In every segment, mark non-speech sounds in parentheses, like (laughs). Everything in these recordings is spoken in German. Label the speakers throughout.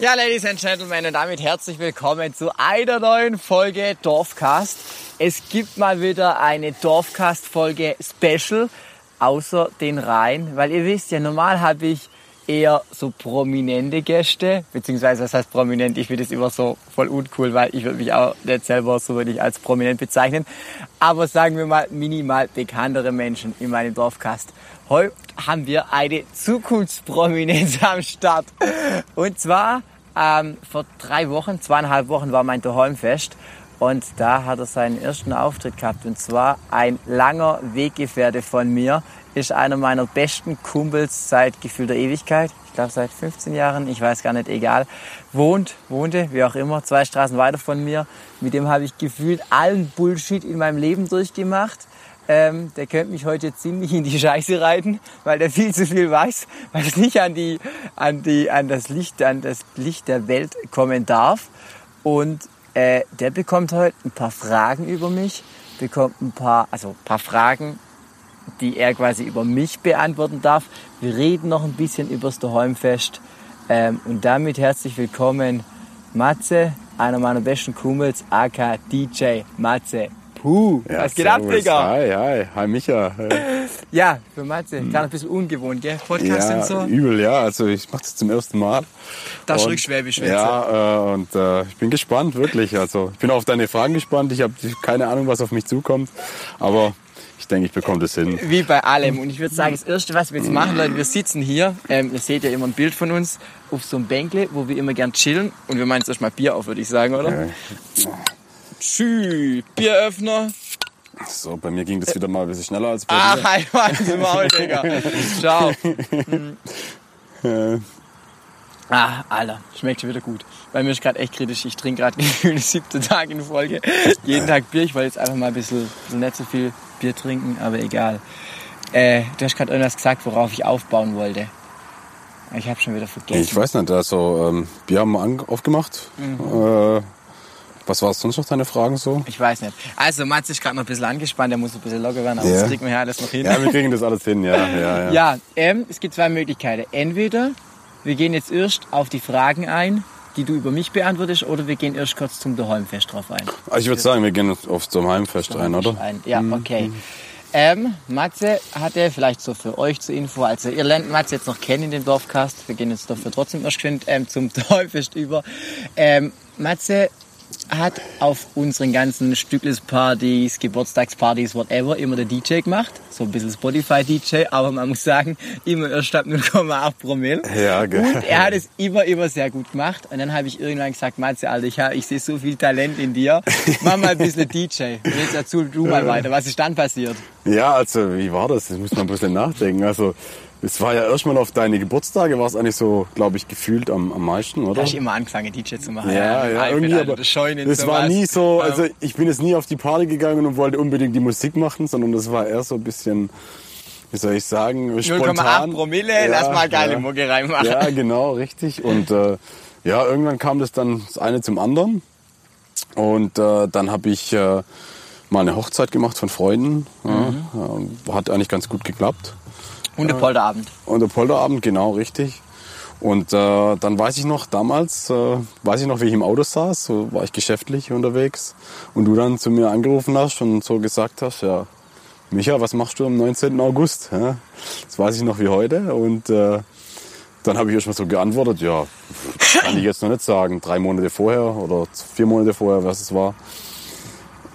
Speaker 1: Ja, Ladies and Gentlemen, und damit herzlich willkommen zu einer neuen Folge Dorfcast. Es gibt mal wieder eine Dorfcast-Folge Special, außer den Reihen, weil ihr wisst ja, normal habe ich eher so prominente Gäste, beziehungsweise das heißt prominent, ich finde es immer so voll uncool, weil ich würde mich auch nicht selber so wirklich als prominent bezeichnen, aber sagen wir mal minimal bekanntere Menschen in meinem Dorfcast. Heute haben wir eine Zukunftsprominenz am Start. Und zwar ähm, vor drei Wochen, zweieinhalb Wochen war mein Daheimfest und da hat er seinen ersten Auftritt gehabt. Und zwar ein langer Weggefährte von mir, ist einer meiner besten Kumpels seit gefühlter Ewigkeit. Ich glaube seit 15 Jahren, ich weiß gar nicht, egal. Wohnt, wohnte, wie auch immer, zwei Straßen weiter von mir. Mit dem habe ich gefühlt allen Bullshit in meinem Leben durchgemacht. Ähm, der könnte mich heute ziemlich in die Scheiße reiten, weil der viel zu viel weiß, weil es nicht an die, an die, an das Licht, an das Licht der Welt kommen darf. Und äh, der bekommt heute ein paar Fragen über mich, bekommt ein paar, also ein paar Fragen, die er quasi über mich beantworten darf. Wir reden noch ein bisschen übers Daheimfest. Ähm, und damit herzlich willkommen, Matze, einer meiner besten Kumpels, aka DJ Matze. Puh,
Speaker 2: Ja,
Speaker 1: was geht ab. Digga?
Speaker 2: Hi, hi, hi Micha. (laughs)
Speaker 1: Ja, für Matze, gerade ein bisschen ungewohnt, gell? Podcast
Speaker 2: ja,
Speaker 1: und so.
Speaker 2: übel, ja. Also ich mache das zum ersten Mal.
Speaker 1: Das ist Rückschwäbisch.
Speaker 2: Ja, äh, und äh, ich bin gespannt, wirklich. Also ich bin auf deine Fragen gespannt. Ich habe keine Ahnung, was auf mich zukommt. Aber ich denke, ich bekomme das hin.
Speaker 1: Wie bei allem. Und ich würde sagen, das Erste, was wir jetzt machen, Leute, wir sitzen hier, ähm, ihr seht ja immer ein Bild von uns, auf so einem Bänkle, wo wir immer gern chillen. Und wir machen jetzt erstmal Bier auf, würde ich sagen, oder?
Speaker 2: Ja.
Speaker 1: Tschüss, Bieröffner.
Speaker 2: So, bei mir ging das wieder mal ein bisschen schneller als bei
Speaker 1: Ah,
Speaker 2: dir.
Speaker 1: halt mal ins Maul, Digga. Ciao. (laughs)
Speaker 2: Äh,
Speaker 1: Ah, Alter, schmeckt schon wieder gut. Bei mir ist gerade echt kritisch. Ich trinke gerade (laughs) gefühlt siebte Tag in Folge. Jeden Tag Bier. Ich wollte jetzt einfach mal ein bisschen, bisschen nicht so viel Bier trinken, aber egal. Äh, du hast gerade irgendwas gesagt, worauf ich aufbauen wollte. Ich habe schon wieder vergessen.
Speaker 2: ich weiß nicht, also ähm, Bier haben wir aufgemacht. Äh, was war sonst noch deine Fragen so?
Speaker 1: Ich weiß nicht. Also, Mats ist gerade noch ein bisschen angespannt, der muss ein bisschen locker werden, aber
Speaker 2: Ja.
Speaker 1: das kriegen wir ja alles noch hin.
Speaker 2: Ja, wir kriegen das alles hin, ja, ja, ja.
Speaker 1: Ja, ähm, es gibt zwei Möglichkeiten. Entweder wir gehen jetzt erst auf die Fragen ein, die du über mich beantwortest, oder wir gehen erst kurz zum Daheimfest drauf ein.
Speaker 2: Also ich würde sagen, wir gehen auf zum Heimfest ein, oder?
Speaker 1: Ein. Ja, okay. Ähm, Matze hatte vielleicht so für euch zur Info, also ihr lernt Matze jetzt noch kennen in dem Dorfcast, wir gehen jetzt dafür trotzdem erst ähm, zum (laughs) Dorffest über. Ähm, Matze hat auf unseren ganzen Stücklespartys, Geburtstagspartys, whatever, immer der DJ gemacht. So ein bisschen Spotify-DJ, aber man muss sagen, immer erst ab 0,8 Promille.
Speaker 2: Ja, gell.
Speaker 1: Und er hat es immer, immer sehr gut gemacht. Und dann habe ich irgendwann gesagt, Matze, Alter, ich, ich sehe so viel Talent in dir. Mach mal ein bisschen DJ. Und jetzt erzähl du mal weiter. Was ist dann passiert?
Speaker 2: Ja, also wie war das? Das muss man ein bisschen nachdenken. Also es war ja erstmal auf deine Geburtstage, war es eigentlich so, glaube ich, gefühlt am, am meisten,
Speaker 1: Da
Speaker 2: oder?
Speaker 1: hast du immer angefangen, DJ zu machen.
Speaker 2: Ja, ja,
Speaker 1: iPad,
Speaker 2: irgendwie,
Speaker 1: Alter,
Speaker 2: aber
Speaker 1: das
Speaker 2: das war nie so,
Speaker 1: Ja.
Speaker 2: also ich bin jetzt nie auf die Party gegangen und wollte unbedingt die Musik machen, sondern das war eher so ein bisschen, wie soll ich sagen,
Speaker 1: 0,8
Speaker 2: spontan.
Speaker 1: Promille, lass mal geile
Speaker 2: ja.
Speaker 1: Mucke reinmachen.
Speaker 2: Ja, genau, richtig. Und äh, ja, irgendwann kam das dann das eine zum anderen. Und äh, dann habe ich äh, mal eine Hochzeit gemacht von Freunden.
Speaker 1: Mhm.
Speaker 2: Ja, äh, hat eigentlich ganz gut geklappt.
Speaker 1: Hundepolterabend.
Speaker 2: Und der Polterabend, genau, richtig. Und äh, dann weiß ich noch, damals, äh, weiß ich noch, wie ich im Auto saß, so war ich geschäftlich unterwegs und du dann zu mir angerufen hast und so gesagt hast, ja, Micha, was machst du am 19. August? Ja, das weiß ich noch wie heute. Und äh, dann habe ich erst mal so geantwortet, ja, kann ich jetzt noch nicht sagen, drei Monate vorher oder vier Monate vorher, was es war.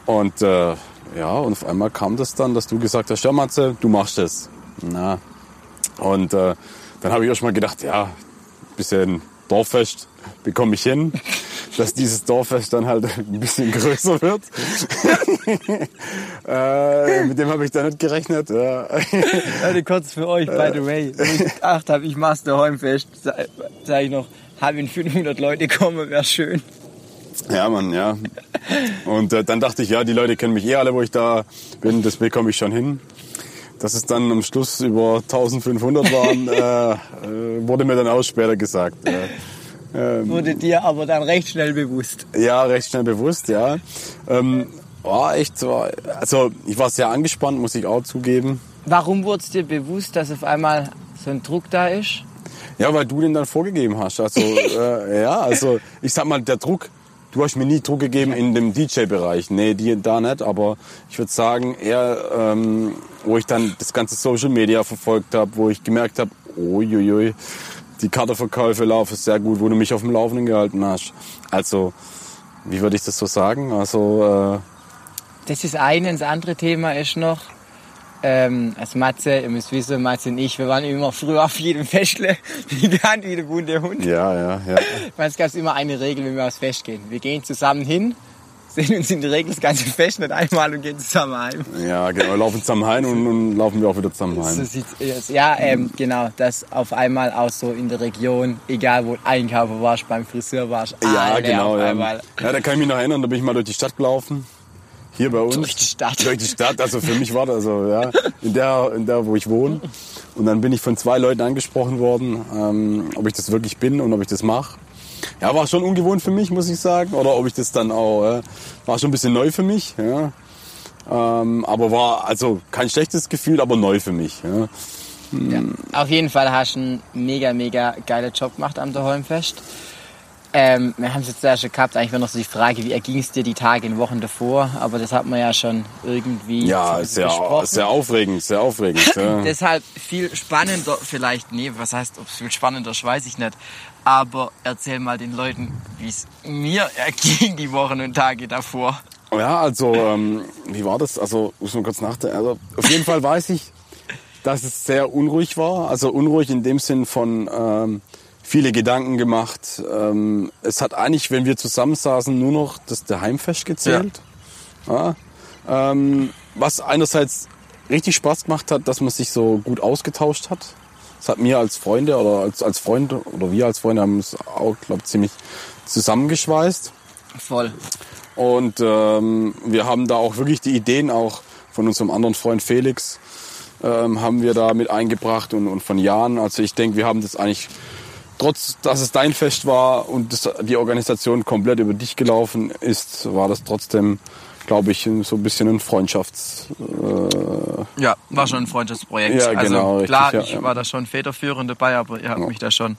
Speaker 2: Und äh, ja, und auf einmal kam das dann, dass du gesagt hast, ja Matze, du machst es. Na. Und äh, dann habe ich erst mal gedacht, ja, bisschen Dorffest bekomme ich hin, (laughs) dass dieses Dorffest dann halt ein bisschen größer wird. (laughs) äh, mit dem habe ich da nicht gerechnet. Ja. (laughs)
Speaker 1: Leute, kurz für euch, by the way. Wenn ich gedacht habe, ich mach's daheimfest, sage ich noch, haben 500 Leute kommen, wäre schön.
Speaker 2: Ja, Mann, ja. Und äh, dann dachte ich, ja, die Leute kennen mich eh alle, wo ich da bin, das bekomme ich schon hin. Dass es dann am Schluss über 1500 waren, (laughs) äh, äh, wurde mir dann auch später gesagt. Ja.
Speaker 1: Wurde dir aber dann recht schnell bewusst.
Speaker 2: Ja, recht schnell bewusst, ja. Ähm, war echt so, also ich war sehr angespannt, muss ich auch zugeben.
Speaker 1: Warum wurde es dir bewusst, dass auf einmal so ein Druck da ist?
Speaker 2: Ja, weil du den dann vorgegeben hast. Also, (laughs) äh, ja, also ich sag mal, der Druck, du hast mir nie Druck gegeben in dem DJ-Bereich. Nee, die, da nicht, aber ich würde sagen, eher, ähm, wo ich dann das ganze Social Media verfolgt habe, wo ich gemerkt habe, uiuiui, die Kartenverkäufe laufen sehr gut, wo du mich auf dem Laufenden gehalten hast. Also, wie würde ich das so sagen? Also, äh,
Speaker 1: Das ist eine. Das andere Thema ist noch, ähm, also Matze, ihr müsst wissen, Matze und ich, wir waren immer früher auf jedem Festle, (laughs) wie gekannt wie der bunte Hund.
Speaker 2: ja, ja, ja.
Speaker 1: Weil es gab immer eine Regel, wenn wir aufs Fest gehen. Wir gehen zusammen hin, sehen uns in der Regel das ganze Fest nicht einmal und gehen zusammen heim.
Speaker 2: Ja, genau, wir laufen zusammen heim und, und laufen wir auch wieder zusammen
Speaker 1: So
Speaker 2: heim.
Speaker 1: sieht's aus. Ja, ähm, genau, dass auf einmal auch so in der Region, egal wo du einkaufen warst, beim Friseur warst,
Speaker 2: Ja, genau.
Speaker 1: auf
Speaker 2: Ja.
Speaker 1: einmal.
Speaker 2: ja, da kann ich mich noch erinnern, da bin ich mal durch die Stadt gelaufen. Hier bei uns.
Speaker 1: Durch die Stadt.
Speaker 2: Durch die Stadt, also für mich war das so, ja. In der, in der, wo ich wohne. Und dann bin ich von zwei Leuten angesprochen worden, ähm, ob ich das wirklich bin und ob ich das mache. Ja, war schon ungewohnt für mich, muss ich sagen. Oder ob ich das dann auch, äh, war schon ein bisschen neu für mich, ja. Ähm, aber war also kein schlechtes Gefühl, aber neu für mich. Ja.
Speaker 1: Ja. Auf jeden Fall hast du einen mega, mega geilen Job gemacht am Daheimfest. Ähm, wir haben es jetzt ja schon gehabt, eigentlich war noch so die Frage, wie erging es dir die Tage und Wochen davor, aber das hat man ja schon irgendwie
Speaker 2: Ja, sehr,
Speaker 1: besprochen.
Speaker 2: sehr aufregend, sehr aufregend. Ja. (laughs)
Speaker 1: Deshalb viel spannender vielleicht, nee, was heißt, ob es viel spannender ist, weiß ich nicht. Aber erzähl mal den Leuten, wie es mir erging die Wochen und Tage davor.
Speaker 2: Ja, also, ähm, wie war das? Also, muss man kurz nachdenken. Also, auf jeden Fall weiß ich, dass es sehr unruhig war. Also unruhig in dem Sinn von ähm, viele Gedanken gemacht. Ähm, es hat eigentlich, wenn wir zusammensaßen, nur noch das der Heimfest gezählt. Ja. Ähm, was einerseits richtig Spaß gemacht hat, dass man sich so gut ausgetauscht hat. Das hat mir als Freunde oder als, als Freund oder wir als Freunde haben es auch, glaube ziemlich zusammengeschweißt.
Speaker 1: Voll.
Speaker 2: Und ähm, wir haben da auch wirklich die Ideen auch von unserem anderen Freund Felix ähm, haben wir da mit eingebracht und, und von Jan. Also ich denke, wir haben das eigentlich, trotz dass es dein Fest war und das, die Organisation komplett über dich gelaufen ist, war das trotzdem, glaube ich, so ein bisschen ein Freundschafts... Äh,
Speaker 1: Ja, war schon ein Freundschaftsprojekt.
Speaker 2: Ja, genau,
Speaker 1: also
Speaker 2: richtig,
Speaker 1: klar,
Speaker 2: ja,
Speaker 1: ich
Speaker 2: ja.
Speaker 1: war da schon federführend dabei, aber ihr habt mich da schon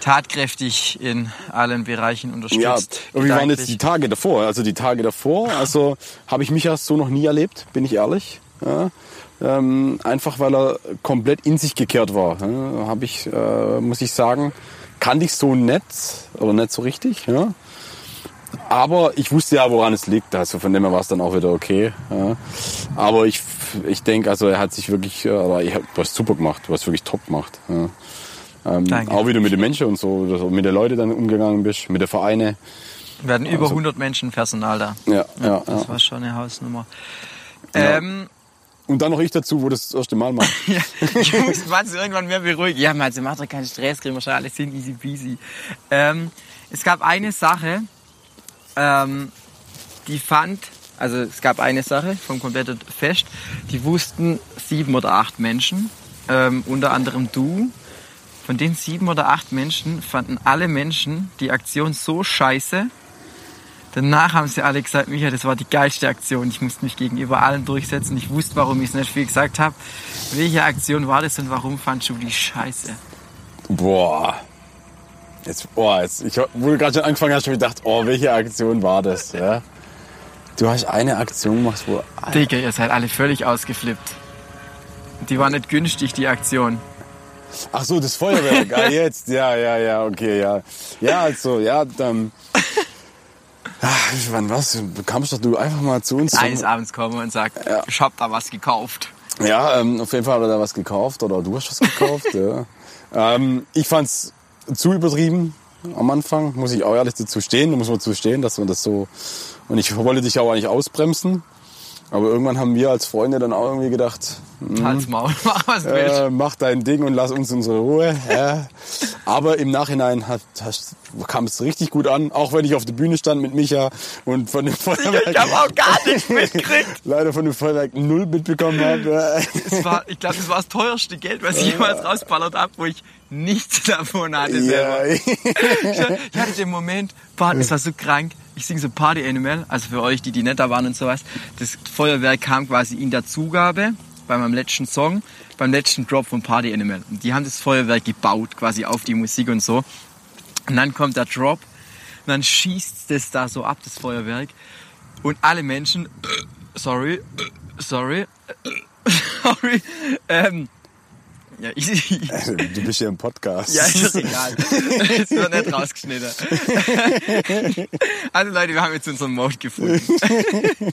Speaker 1: tatkräftig in allen Bereichen unterstützt.
Speaker 2: ja, und wie waren jetzt die Tage davor? Also die Tage davor, also habe ich mich erst so noch nie erlebt, bin ich ehrlich. Ja. Ähm, einfach weil er komplett in sich gekehrt war. Ja. Habe ich, äh, muss ich sagen, kannte ich so nett oder nicht so richtig. Ja. Aber ich wusste ja, woran es liegt. Also von dem her war es dann auch wieder okay. Ja. Aber ich, ich denke, also er hat sich wirklich, äh, du hast super gemacht, du hast wirklich top gemacht. Ja. Ähm,
Speaker 1: Danke.
Speaker 2: auch wie du mit den Menschen und so, mit den Leuten dann umgegangen bist, mit den Vereinen.
Speaker 1: Wir hatten über 100 Menschen Personal da.
Speaker 2: Ja, ja, ja.
Speaker 1: Das war schon eine Hausnummer. Ähm,
Speaker 2: Und dann noch ich dazu, wo das das erste Mal macht. (laughs)
Speaker 1: ja, ich muss irgendwann mehr beruhigen. Ja, Matze, mach doch keinen Stress, kriegen wir schon alles hin, easy peasy. Ähm, es gab eine Sache, ähm, die fand, also es gab eine Sache vom kompletten Fest, die wussten sieben oder acht Menschen, ähm, unter anderem du. Von den sieben oder acht Menschen fanden alle Menschen die Aktion so scheiße. Danach haben sie alle gesagt, Micha, das war die geilste Aktion. Ich musste mich gegenüber allen durchsetzen. Ich wusste, warum ich es nicht viel gesagt habe. Welche Aktion war das und warum fandst du die scheiße?
Speaker 2: Boah. Jetzt, boah, jetzt, ich, wo du gerade schon angefangen hast, habe ich gedacht, oh, welche Aktion war das? Ja? Du hast eine Aktion gemacht, wo.
Speaker 1: Digga, ihr seid alle völlig ausgeflippt. Die war nicht günstig, die Aktion.
Speaker 2: Ach so, das Feuerwerk. ah, (laughs) jetzt. Ja, ja, ja, okay, ja. Ja, also, ja, dann. (laughs) Ach, wann was? Kamst doch du einfach mal zu uns?
Speaker 1: Eines Abends kommen und sagt,
Speaker 2: Ja.
Speaker 1: ich hab da was gekauft.
Speaker 2: Ja, ähm, auf jeden Fall hat er da was gekauft oder du hast was gekauft. (laughs) ja. ähm, ich fand's zu übertrieben am Anfang, muss ich auch ehrlich dazu stehen, da muss man dazu stehen, dass man das so. Und ich wollte dich auch eigentlich ausbremsen. Aber irgendwann haben wir als Freunde dann auch irgendwie gedacht,
Speaker 1: Halt's Maul, (laughs) mach was
Speaker 2: äh, mach dein Ding und lass uns unsere Ruhe. Ja. Aber im Nachhinein hat, kam es richtig gut an, auch wenn ich auf der Bühne stand mit Micha und von dem Feuerwerk
Speaker 1: Ich hab auch gar nichts (laughs) mitgekriegt.
Speaker 2: leider von dem Feuerwerk null mitbekommen habe.
Speaker 1: War, ich glaube, das war das teuerste Geld, was ich jemals rausballert habe, wo ich nichts (laughs) davon hatte selber.
Speaker 2: Ja,
Speaker 1: Ich hatte den Moment, boah, es war so krank. Ich sing so Party Animal, also für euch, die die da waren und sowas. Das Feuerwerk kam quasi in der Zugabe bei meinem letzten Song, beim letzten Drop von Party Animal. Und die haben das Feuerwerk gebaut, quasi auf die Musik und so. Und dann kommt der Drop und dann schießt das da so ab, das Feuerwerk. Und alle Menschen, sorry, sorry, (laughs) sorry, ähm, ja, ich, ich,
Speaker 2: Du bist ja im Podcast.
Speaker 1: ja, ist doch egal. Es wird nicht rausgeschnitten. Also Leute, wir haben jetzt unseren Mode gefunden. (laughs)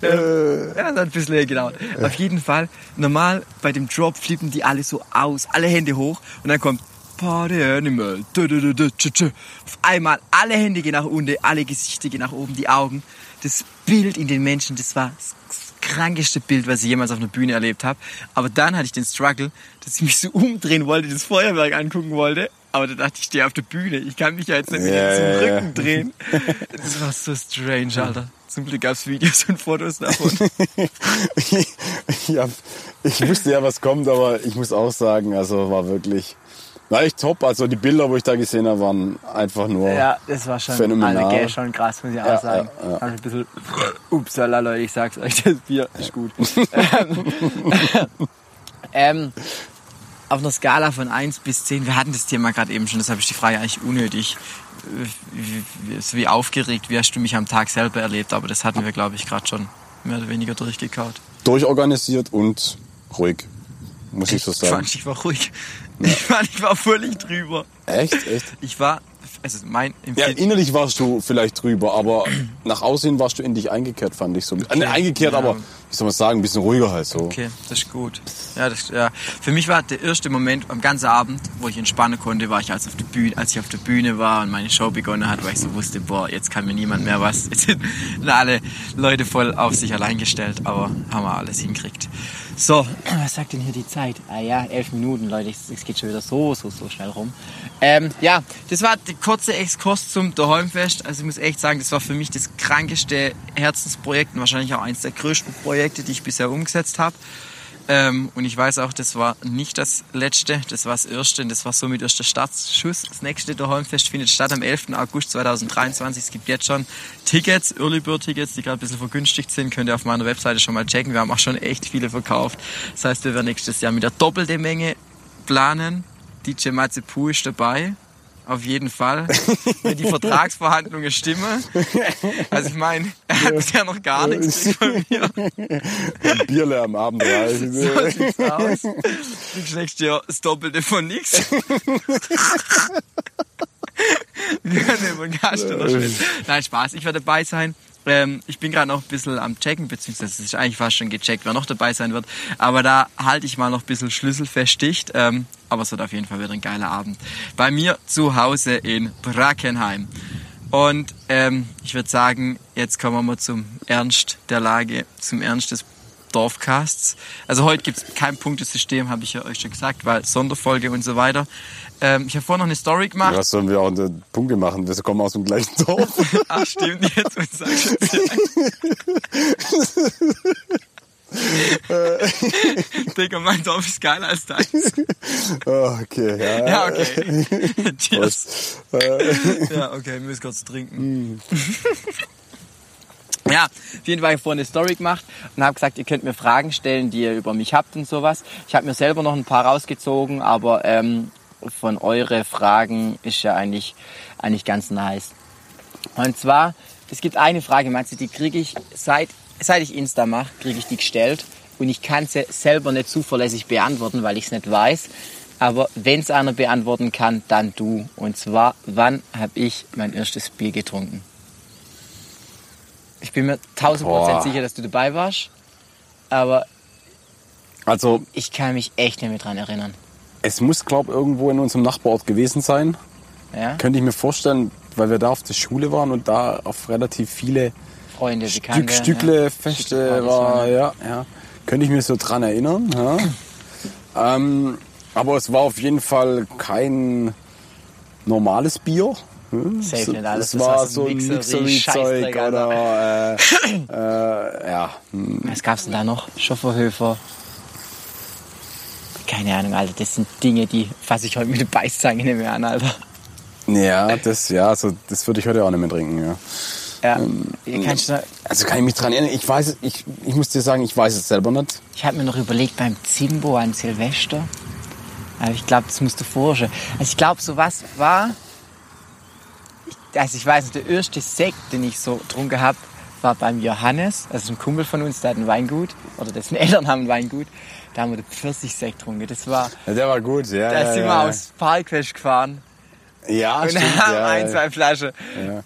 Speaker 1: Ähm, ja, so ein bisschen, genau. Auf jeden Fall, normal bei dem Drop flippen die alle so aus, alle Hände hoch und dann kommt Party Animal. Auf einmal alle Hände gehen nach unten, alle Gesichter gehen nach oben, die Augen. Das Bild in den Menschen, das war das krankeste Bild, was ich jemals auf einer Bühne erlebt habe. Aber dann hatte ich den Struggle, dass ich mich so (laughs) umdrehen wollte, das Feuerwerk angucken wollte. Aber da dachte ich, ich stehe auf der Bühne. Ich kann mich ja jetzt nicht wieder
Speaker 2: Ja,
Speaker 1: zum
Speaker 2: ja.
Speaker 1: Rücken drehen. (laughs) Das war so strange, Alter. Zum Glück gab's Videos und Fotos davon.
Speaker 2: ich, ich, hab, ich wusste ja, was kommt, aber ich muss auch sagen, also war wirklich, war echt top. Also die Bilder, wo ich da gesehen habe, waren einfach nur.
Speaker 1: Ja, das war schon,
Speaker 2: Phänomenal.
Speaker 1: Alter, gell, schon krass, muss ich auch
Speaker 2: Ja,
Speaker 1: sagen.
Speaker 2: ja, ja.
Speaker 1: Hab ich ein bisschen, (laughs) upsala, Leute, ich sag's euch, das Bier ist gut. (laughs) ähm, auf einer Skala von 1 bis 10, wir hatten das Thema gerade eben schon, deshalb ist die Frage eigentlich unnötig. Wie, so aufgeregt, wie hast du mich am Tag selber erlebt, aber das hatten wir, glaube ich, gerade schon mehr oder weniger durchgekaut.
Speaker 2: Durchorganisiert und ruhig, muss ich so
Speaker 1: Ich
Speaker 2: sagen.
Speaker 1: fand, ich war ruhig. Ich fand, ich war völlig drüber.
Speaker 2: Echt, echt?
Speaker 1: Ich war, also mein
Speaker 2: Ja, innerlich warst du vielleicht drüber, aber nach außen warst du in dich eingekehrt, fand ich so. Äh, nicht eingekehrt,
Speaker 1: ja.
Speaker 2: aber, wie soll man sagen, ein bisschen ruhiger halt so.
Speaker 1: Okay, das ist gut. Ja, das, ja. Für mich war der erste Moment am ganzen Abend, wo ich entspannen konnte, war ich als, auf der Bühne, als ich auf der Bühne war und meine Show begonnen hat, weil ich so wusste, boah, jetzt kann mir niemand mehr was. (laughs) Jetzt sind alle Leute voll auf sich allein gestellt, aber haben wir alles hinkriegt. So, was sagt denn hier die Zeit? Ah ja, elf Minuten, Leute, es geht schon wieder so, so, so schnell rum. Ähm, ja, das war der kurze Exkurs zum Daheimfest. Also ich muss echt sagen, das war für mich das krankeste Herzensprojekt und wahrscheinlich auch eines der größten Projekte, die ich bisher umgesetzt habe. Ähm, und ich weiß auch, das war nicht das letzte, das war das erste und das war somit erst der Startschuss. Das nächste Daheimfest findet statt am 11. August 2023. Es gibt jetzt schon Tickets, Early Bird Tickets, die gerade ein bisschen vergünstigt sind. Könnt ihr auf meiner Webseite schon mal checken. Wir haben auch schon echt viele verkauft. Das heißt, wir werden nächstes Jahr mit der doppelten Menge planen. DJ Matze Puh ist dabei. Auf jeden Fall. Wenn die (laughs) Vertragsverhandlungen stimmen. Also ich meine, er hat bisher noch gar nichts von mir.
Speaker 2: Bierle am Abend rein.
Speaker 1: So sieht's aus. Du nächstes Jahr das Doppelte von nix. Wir können über den Gast. Nein, Spaß. Ich werde dabei sein. Ähm, ich bin gerade noch ein bisschen am Checken, beziehungsweise es ist eigentlich fast schon gecheckt, wer noch dabei sein wird. Aber da halte ich mal noch ein bisschen schlüsselfestdicht. Ähm, aber es wird auf jeden Fall wieder ein geiler Abend. Bei mir zu Hause in Brackenheim. Und ähm, ich würde sagen, jetzt kommen wir mal zum Ernst der Lage, zum Ernst des Dorfcasts. Also heute gibt es kein Punktesystem, habe ich ja euch schon gesagt, weil Sonderfolge und so weiter. Ähm, ich habe vorher noch eine Story gemacht.
Speaker 2: Was sollen wir auch eine Punkte machen? Wir kommen aus dem gleichen Dorf. (laughs)
Speaker 1: Ach stimmt, jetzt und sagst (laughs) Digga, mein Dorf ist geiler als deins. (laughs)
Speaker 2: Ah, okay, ja.
Speaker 1: Ja, okay. Cheers.
Speaker 2: Äh,
Speaker 1: Ja, okay, wir müssen kurz trinken. Ja, auf jeden Fall habe vorhin eine Story gemacht und habe gesagt, ihr könnt mir Fragen stellen, die ihr über mich habt und sowas. Ich habe mir selber noch ein paar rausgezogen, aber ähm, von eure Fragen ist ja eigentlich, eigentlich ganz nice. Und zwar, es gibt eine Frage, meinst du, die kriege ich, seit, seit ich Insta mache, kriege ich die gestellt und ich kann sie selber nicht zuverlässig beantworten, weil ich es nicht weiß. Aber wenn es einer beantworten kann, dann du. Und zwar, wann habe ich mein erstes Bier getrunken? Ich bin mir 1000 Prozent sicher, dass du dabei warst. Aber
Speaker 2: Also,
Speaker 1: ich kann mich echt nicht mehr dran erinnern.
Speaker 2: es muss, glaube irgendwo in unserem Nachbarort gewesen sein.
Speaker 1: Ja?
Speaker 2: Könnte ich mir vorstellen, weil wir da auf der Schule waren und da auf relativ viele
Speaker 1: Freunde, Bekannte.
Speaker 2: Stück, Stückle,
Speaker 1: ja.
Speaker 2: Feste war, ja, ja. Könnte ich mir so dran erinnern. Ja. ähm, aber es war auf jeden Fall kein normales Bier. Hm?
Speaker 1: Safe
Speaker 2: So-
Speaker 1: nicht alles.
Speaker 2: Es
Speaker 1: Das
Speaker 2: war so ein
Speaker 1: Alter.
Speaker 2: oder äh, äh, ja. hm.
Speaker 1: Was gab's denn da noch? Schofferhöfer. Keine Ahnung, Alter. Das sind Dinge, die fasse ich heute mit der Beißzange nicht mehr an, Alter.
Speaker 2: Ja, das, ja, also, das würde ich heute auch nicht mehr trinken. Ja.
Speaker 1: Ja.
Speaker 2: Ähm,
Speaker 1: Kannst du,
Speaker 2: also kann ich mich dran erinnern. Ich weiß, es- ich, ich muss dir sagen, ich weiß es selber nicht.
Speaker 1: ich habe mir noch überlegt beim Zimbo an Silvester. Aber ich glaube, das musst du forschen. Also ich glaube, so was war. Ich, also ich weiß nicht, der erste Sekt, den ich so getrunken habe, war beim Johannes. Also ein Kumpel von uns, der hat ein Weingut. Oder dessen (laughs) Eltern haben ein Weingut. Da haben wir den Pfirsich-Sekt getrunken. Das war,
Speaker 2: Ja, der war gut, ja.
Speaker 1: da
Speaker 2: ja,
Speaker 1: sind
Speaker 2: ja,
Speaker 1: wir aus Parkfest gefahren.
Speaker 2: Ja,
Speaker 1: Und
Speaker 2: stimmt.
Speaker 1: haben ein, zwei Flaschen.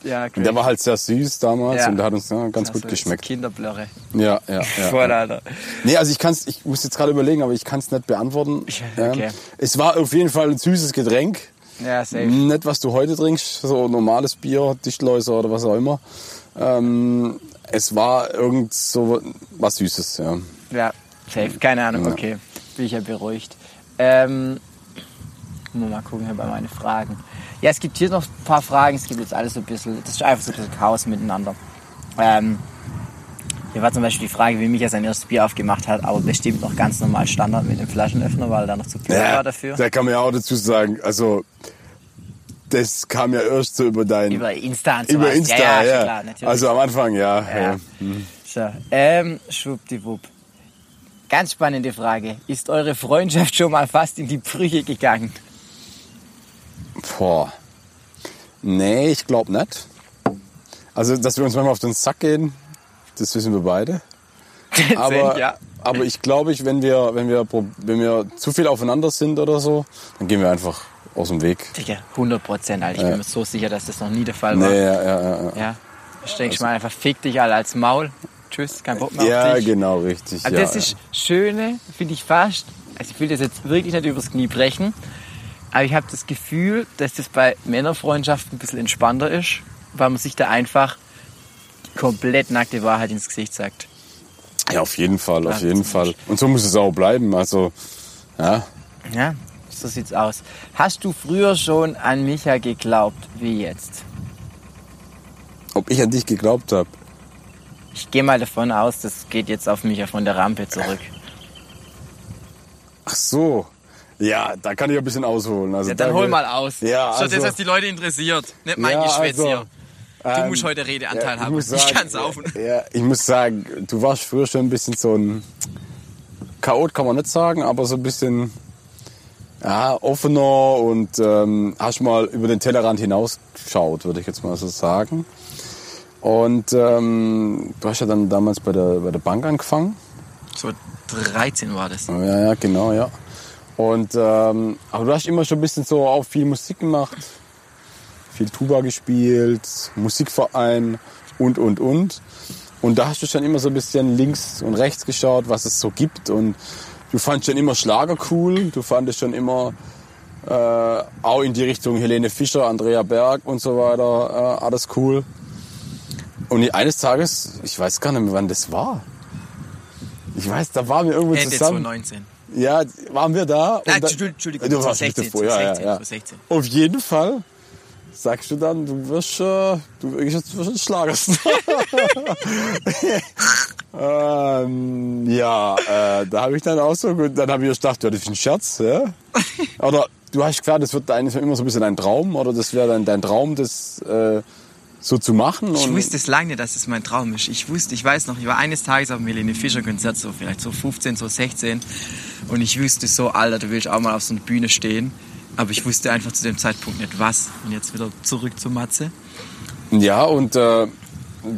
Speaker 2: Ja. Und der war halt sehr süß damals und der hat uns ganz gut
Speaker 1: Also,
Speaker 2: geschmeckt.
Speaker 1: Kinderblöre.
Speaker 2: Ja, ja, ja. (laughs)
Speaker 1: Voll, Alter.
Speaker 2: Nee, also ich kann's, ich muss jetzt gerade überlegen, aber ich kann es nicht beantworten.
Speaker 1: Okay.
Speaker 2: Es war auf jeden Fall ein süßes Getränk.
Speaker 1: Ja, safe.
Speaker 2: Nicht, was du heute trinkst, so normales Bier, Dichtläuser oder was auch immer. Ähm, es war irgend so was Süßes, ja.
Speaker 1: Ja, safe. Keine Ahnung,
Speaker 2: Ja.
Speaker 1: okay. Bin ich ja beruhigt. Ähm, muss mal gucken hier bei meinen Fragen. Ja, es gibt hier noch ein paar Fragen. Es gibt jetzt alles so ein bisschen, das ist einfach so ein bisschen Chaos miteinander. Ähm, hier war zum Beispiel die Frage, wie Micha sein erstes Bier aufgemacht hat, aber bestimmt noch ganz normal Standard mit dem Flaschenöffner, weil er da noch zu blöd war dafür.
Speaker 2: Da kann man ja auch dazu sagen, also das kam ja erst so über dein
Speaker 1: Über Insta und
Speaker 2: über. Insta,
Speaker 1: ja.
Speaker 2: ja.
Speaker 1: Ja, klar, natürlich.
Speaker 2: also am Anfang, ja.
Speaker 1: Ja.
Speaker 2: ja.
Speaker 1: So, ähm, schwuppdiwupp. Ganz spannende Frage. Ist eure Freundschaft schon mal fast in die Brüche gegangen?
Speaker 2: Boah. Nee, ich glaube nicht. Also, dass wir uns manchmal auf den Sack gehen, das wissen wir beide. (laughs) Aber,
Speaker 1: ja.
Speaker 2: aber ich glaube, ich, wenn wir, wenn wir, wenn wir zu viel aufeinander sind oder so, dann gehen wir einfach aus dem Weg.
Speaker 1: Digga, 100 Prozent, Alter. Ich
Speaker 2: Ja.
Speaker 1: bin mir so sicher, dass das noch nie der Fall war.
Speaker 2: Nee, ja, ja, ja. ja.
Speaker 1: Ja. Ich denke mal einfach, fick dich alle als Maul. Tschüss, kein Bock mehr
Speaker 2: Ja,
Speaker 1: auf dich.
Speaker 2: genau, richtig.
Speaker 1: Also
Speaker 2: ja,
Speaker 1: das ist Schöne, finde ich fast. Also ich will das jetzt wirklich nicht übers Knie brechen. Aber ich habe das Gefühl, dass das bei Männerfreundschaften ein bisschen entspannter ist, weil man sich da einfach komplett nackte Wahrheit ins Gesicht sagt.
Speaker 2: ja. auf jeden Fall, auf jeden
Speaker 1: das
Speaker 2: Fall. Und so muss es auch bleiben. Also, ja.
Speaker 1: Ja, so sieht's aus. Hast du früher schon an Micha geglaubt wie jetzt?
Speaker 2: Ob ich an dich geglaubt habe?
Speaker 1: Ich gehe mal davon aus, das geht jetzt auf Micha von der Rampe zurück.
Speaker 2: Ach so. Ja, da kann ich ein bisschen ausholen. Also
Speaker 1: Ja, dann
Speaker 2: da-
Speaker 1: hol mal aus.
Speaker 2: Ja,
Speaker 1: Schon das,
Speaker 2: also-
Speaker 1: was die Leute interessiert. Nicht mein
Speaker 2: Ja,
Speaker 1: Geschwätz
Speaker 2: also,
Speaker 1: hier. Du
Speaker 2: ähm,
Speaker 1: musst heute Redeanteil
Speaker 2: ich
Speaker 1: haben. ich
Speaker 2: sagen,
Speaker 1: kann saufen.
Speaker 2: Ja, ich muss sagen, du warst früher schon ein bisschen so ein Chaot, kann man nicht sagen, aber so ein bisschen ja, offener und ähm, hast mal über den Tellerrand hinausgeschaut, würde ich jetzt mal so sagen. Und ähm, du hast ja dann damals bei der, bei der Bank angefangen.
Speaker 1: So 13 war das.
Speaker 2: Ja, ja, genau, ja. Und ähm, aber du hast immer schon ein bisschen so auch viel Musik gemacht, viel Tuba gespielt, Musikverein und und und. Und da hast du schon immer so ein bisschen links und rechts geschaut, was es so gibt. Und du fandst schon immer Schlager cool. Du fandest schon immer äh, auch in die Richtung Helene Fischer, Andrea Berg und so weiter äh, alles cool. Und eines Tages, ich weiß gar nicht mehr, wann das war. Ich weiß, da waren wir irgendwo
Speaker 1: Ende
Speaker 2: zusammen.
Speaker 1: 2019.
Speaker 2: Ja, waren wir da?
Speaker 1: Nein,
Speaker 2: da-
Speaker 1: Entschuldigung,
Speaker 2: du warst
Speaker 1: 2016,
Speaker 2: nicht davor, ja, ja,
Speaker 1: 2016,
Speaker 2: ja.
Speaker 1: 2016.
Speaker 2: Auf jeden Fall sagst du dann, du wirst, äh, du wirst ein Schlagerstar. (laughs) ähm, ja, äh, da habe ich dann auch so gut, dann habe ich gedacht, ja, das ist ein Scherz, ja? (laughs) Oder du hast gesagt, das wird eigentlich immer so ein bisschen dein Traum, oder das wäre dann dein Traum, das äh, so zu machen.
Speaker 1: Ich wusste es lange, dass es mein Traum ist. Ich wusste, ich weiß noch, ich war eines Tages auf dem Helene Fischer Konzert, so vielleicht so 15, so 16. Und ich wusste so, Alter, du willst auch mal auf so einer Bühne stehen. Aber ich wusste einfach zu dem Zeitpunkt nicht was. Und jetzt wieder zurück zu Matze.
Speaker 2: Ja, und äh,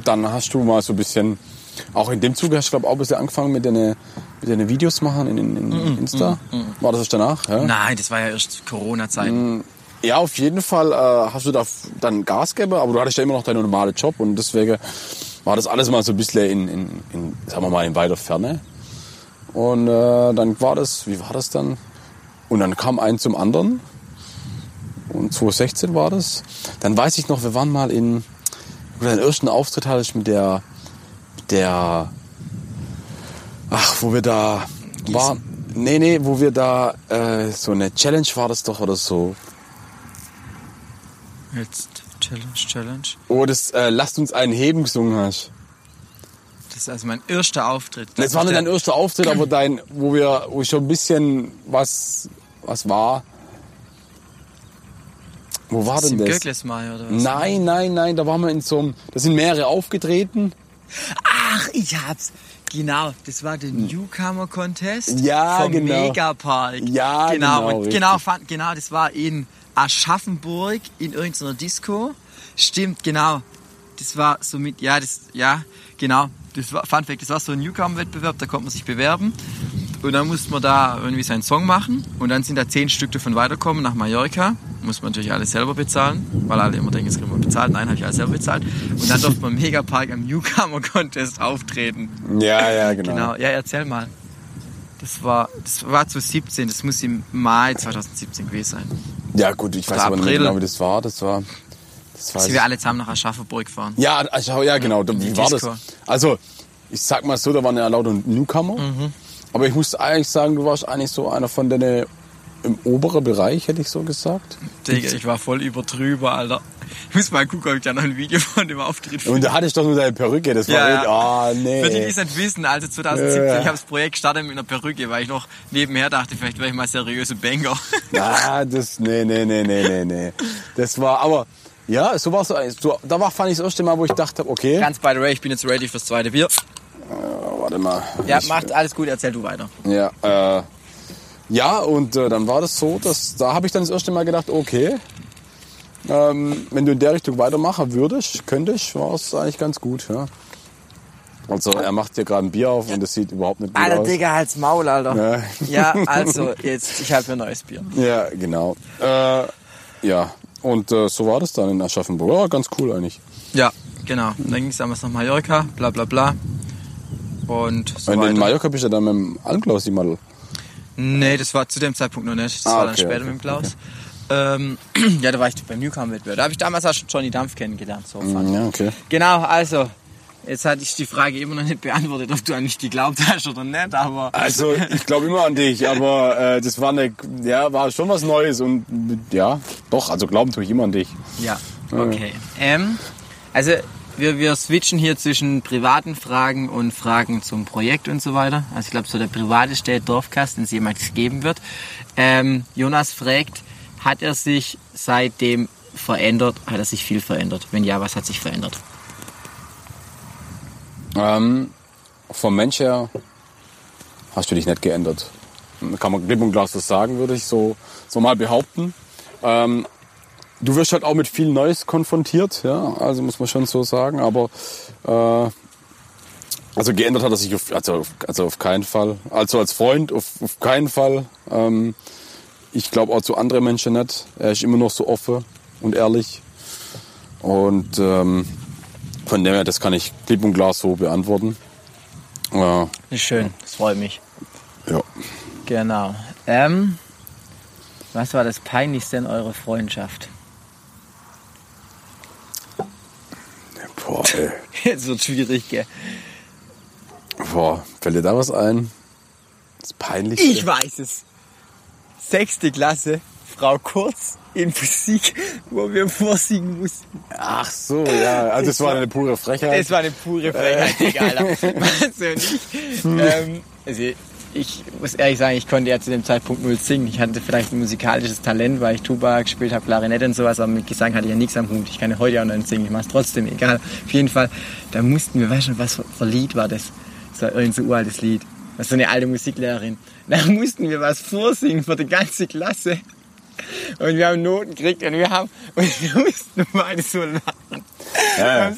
Speaker 2: dann hast du mal so ein bisschen, auch in dem Zuge hast du, glaube auch ein bisschen angefangen mit deinen mit deine Videos machen in, in, in Insta. War das erst danach? Ja?
Speaker 1: Nein, das war ja erst Corona-Zeit.
Speaker 2: ja, auf jeden Fall äh, hast du da dann Gas gegeben, aber du hattest ja immer noch deinen normalen Job und deswegen war das alles mal so ein bisschen in, in, in sagen wir mal, in weiter Ferne. Und äh, dann war das, wie war das dann? Und dann kam ein zum anderen. Und 2016 war das. Dann weiß ich noch, wir waren mal in, wo du deinen ersten Auftritt hattest mit der, mit der, ach, wo wir da waren. Nee, nee, wo wir da, äh, so eine Challenge war das doch oder so.
Speaker 1: Jetzt Challenge, Challenge.
Speaker 2: Oh, das äh, Lasst uns einen heben gesungen hast.
Speaker 1: Das ist also mein erster Auftritt.
Speaker 2: Das war nicht dein erster Auftritt, aber dein, wo wir, wo schon ein bisschen was, was war. Wo war
Speaker 1: Das
Speaker 2: denn das?
Speaker 1: Göcklesmai oder was?
Speaker 2: Nein, nein, nein, da waren wir in so einem, da sind mehrere aufgetreten.
Speaker 1: Ach, ich hab's. Genau, das war der Newcomer Contest
Speaker 2: Hm. Ja,
Speaker 1: vom
Speaker 2: genau.
Speaker 1: Megapark.
Speaker 2: Ja,
Speaker 1: genau.
Speaker 2: genau,
Speaker 1: Und
Speaker 2: richtig.
Speaker 1: genau, fand, genau, das war in Aschaffenburg in irgendeiner Disco. Stimmt, genau. Das war so mit, ja, das, ja, genau. Das war, Fun Fact, das war so ein Newcomer-Wettbewerb, da konnte man sich bewerben. Und dann musste man da irgendwie seinen Song machen. Und dann sind da zehn Stück davon weiterkommen nach Mallorca. Muss man natürlich alles selber bezahlen, weil alle immer denken, es kriegen wir bezahlt. Nein, habe ich alles selber bezahlt. Und dann durfte man im Megapark am Newcomer Contest auftreten.
Speaker 2: Ja, ja, genau.
Speaker 1: Genau, ja, erzähl mal. Das war, das war 2017, das muss im Mai 2017 gewesen sein.
Speaker 2: Ja, gut, ich weiß aber nicht genau, wie das war. Das war, das
Speaker 1: Sind
Speaker 2: ich.
Speaker 1: wir alle zusammen nach Aschaffenburg gefahren.
Speaker 2: Ja, ja, genau. Wie war das? Also, ich sag mal so, da waren ja lauter Newcomer.
Speaker 1: Mhm.
Speaker 2: Aber ich muss eigentlich sagen, du warst eigentlich so einer von denen im oberen Bereich, hätte ich so gesagt.
Speaker 1: Digga, ich war voll übertrüber, Alter. Ich muss mal gucken, ob ich da noch ein Video von dem Auftritt finde.
Speaker 2: Und da hatte ich doch nur deine Perücke. Das war
Speaker 1: Ja,
Speaker 2: ja,
Speaker 1: ja.
Speaker 2: oh, nee.
Speaker 1: Für die, die es nicht wissen, also 2017,
Speaker 2: Ja,
Speaker 1: ich habe das Projekt gestartet mit einer Perücke, weil ich noch nebenher dachte, vielleicht wäre ich mal seriöse Banger. (laughs)
Speaker 2: Ah, das, nee, nee, nee, nee, nee, nee. Das war, aber, ja, so war es. So, da war, fand ich das erste Mal, wo ich dachte, okay,
Speaker 1: Ganz by the way, ich bin jetzt ready fürs zweite Bier.
Speaker 2: Oh, warte mal.
Speaker 1: Ja,
Speaker 2: Ich-
Speaker 1: macht alles gut, erzähl du weiter.
Speaker 2: Ja, äh, ja, und äh, dann war das so, dass da habe ich dann das erste Mal gedacht, okay, ähm, wenn du in der Richtung weitermachen würdest, könntest, war es eigentlich ganz gut. Ja. Also er macht hier gerade ein Bier auf und das sieht überhaupt nicht gut
Speaker 1: Alter,
Speaker 2: aus.
Speaker 1: Digga, halt's Maul, Alter.
Speaker 2: Ja.
Speaker 1: Ja, also, jetzt, ich habe mir ein neues Bier.
Speaker 2: Ja, genau. Äh, ja, und äh, so war das dann in Aschaffenburg. Ja, ganz cool eigentlich.
Speaker 1: Ja, genau. Dann ging es damals nach Mallorca, bla bla bla. Und so
Speaker 2: in
Speaker 1: weiter.
Speaker 2: Mallorca bist du dann mit dem Almklaus mal.
Speaker 1: Nee, das war zu dem Zeitpunkt noch nicht. Das
Speaker 2: Ah,
Speaker 1: war dann
Speaker 2: okay,
Speaker 1: später
Speaker 2: okay,
Speaker 1: mit dem Klaus. Ähm, (clears throat) ja, da war ich beim Newcomer-Wettbewerb. Da habe ich damals auch schon Johnny Dampf kennengelernt. So fand.
Speaker 2: Ja, okay.
Speaker 1: Genau, also, jetzt hatte ich die Frage immer noch nicht beantwortet, ob du an mich geglaubt hast oder nicht, aber...
Speaker 2: Also ich glaube immer an dich, aber äh, das war eine, ja, war schon was Neues und ja, doch, also glauben tue ich immer an dich.
Speaker 1: Ja, okay. Ähm, also wir, wir switchen hier zwischen privaten Fragen und Fragen zum Projekt und so weiter. Also ich glaube, so der privateste Dorfcast, den es jemals geben wird. Ähm, Jonas fragt, hat er sich seitdem verändert? Hat er sich viel verändert? Wenn ja, was hat sich verändert?
Speaker 2: Ähm, vom Mensch her hast du dich nicht geändert. Kann man klipp und klar so sagen, würde ich so, so mal behaupten. Ähm, du wirst halt auch mit viel Neues konfrontiert, ja, also muss man schon so sagen, aber äh, also geändert hat er sich auf, also, auf, also auf keinen Fall. Also als Freund auf, auf keinen Fall. Ähm, ich glaube auch zu anderen Menschen nicht. Er ist immer noch so offen und ehrlich. Und ähm, von dem her, das kann ich klipp und klar so beantworten. Äh,
Speaker 1: Ist schön, das freut mich.
Speaker 2: ja.
Speaker 1: Genau. Ähm, was war das Peinlichste in eurer Freundschaft?
Speaker 2: Boah, (laughs) ey.
Speaker 1: Jetzt wird schwierig, gell?
Speaker 2: Boah, fällt dir da was ein? Das Peinlichste?
Speaker 1: Ich weiß es. Sechste Klasse, Frau Kurz in Physik, wo wir vorsingen mussten.
Speaker 2: Ach so, ja. Also das war eine pure Frechheit.
Speaker 1: Das war eine pure Frechheit, Digga, Alter. Weißt du nicht? Ähm, also ich muss ehrlich sagen, ich konnte ja zu dem Zeitpunkt null singen. Ich hatte vielleicht ein musikalisches Talent, weil ich Tuba gespielt habe, Klarinette und sowas, aber mit Gesang hatte ich ja nichts am Hut. Ich kann ja heute auch noch nicht singen, ich mach's trotzdem, egal. Auf jeden Fall, da mussten wir, weißt du, was für für Lied war das? Das war irgendein so uraltes Lied. Das ist so eine alte Musiklehrerin. Da mussten wir was vorsingen für die ganze Klasse. Und wir haben Noten gekriegt und wir haben, (laughs) und wir mussten beide so lachen
Speaker 2: Ja.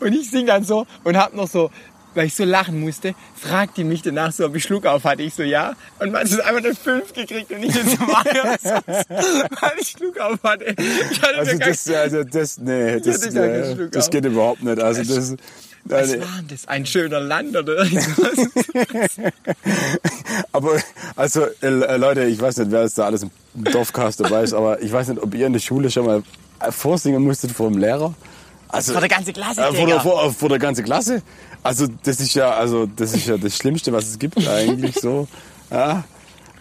Speaker 1: Und ich sing dann so und hab noch so, weil ich so lachen musste, fragt die mich danach so, ob ich Schluck auf hatte. Ich so, ja. Und man hat einfach eine 5 gekriegt und ich so, (laughs) weil ich Schluck auf hatte. Ich hatte
Speaker 2: Also das, also das, nee, das, äh,
Speaker 1: Schluck
Speaker 2: das geht überhaupt nicht. Also das,
Speaker 1: was
Speaker 2: also,
Speaker 1: war denn das? Ein schöner Land oder (laughs) irgendwas?
Speaker 2: aber also äh, Leute, ich weiß nicht, wer jetzt da alles im Dorfcast dabei ist, aber ich weiß nicht, ob ihr in der Schule schon mal vorsingen musstet vor dem Lehrer. Also
Speaker 1: Vor der ganzen Klasse,
Speaker 2: äh, vor, der, vor, vor der ganzen Klasse. Also das ist ja, also das ist ja das Schlimmste, was es gibt eigentlich so. Ja.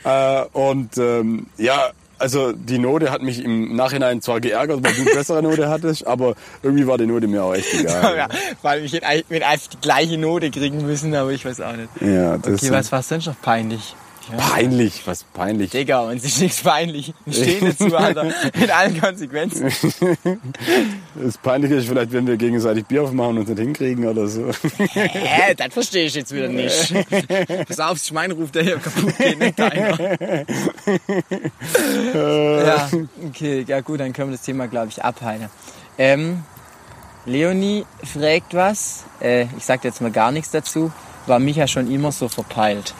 Speaker 2: Äh, und ähm, ja, also die Note hat mich im Nachhinein zwar geärgert, weil du eine bessere Note hattest, aber irgendwie war die Note mir auch echt egal. (laughs)
Speaker 1: ja, weil ich hätte mit einfach die gleiche Note kriegen müssen, aber ich weiß auch nicht.
Speaker 2: Ja, das
Speaker 1: Okay, was war sonst noch peinlich?
Speaker 2: Peinlich, was peinlich.
Speaker 1: Digga, uns ist nichts peinlich. Wir stehen dazu, Alter. (laughs) Mit allen Konsequenzen.
Speaker 2: Das Peinliche ist vielleicht, wenn wir gegenseitig Bier aufmachen und uns nicht hinkriegen oder so.
Speaker 1: Hä, das verstehe ich jetzt wieder nicht. Pass auf, das Schwein ruft, der hier kaputt geht, nicht deiner. ja, okay, ja gut, dann können wir das Thema, glaube ich, abheilen. Ähm, Leonie fragt was. Äh, ich sag jetzt mal gar nichts dazu. War Micha schon immer so verpeilt?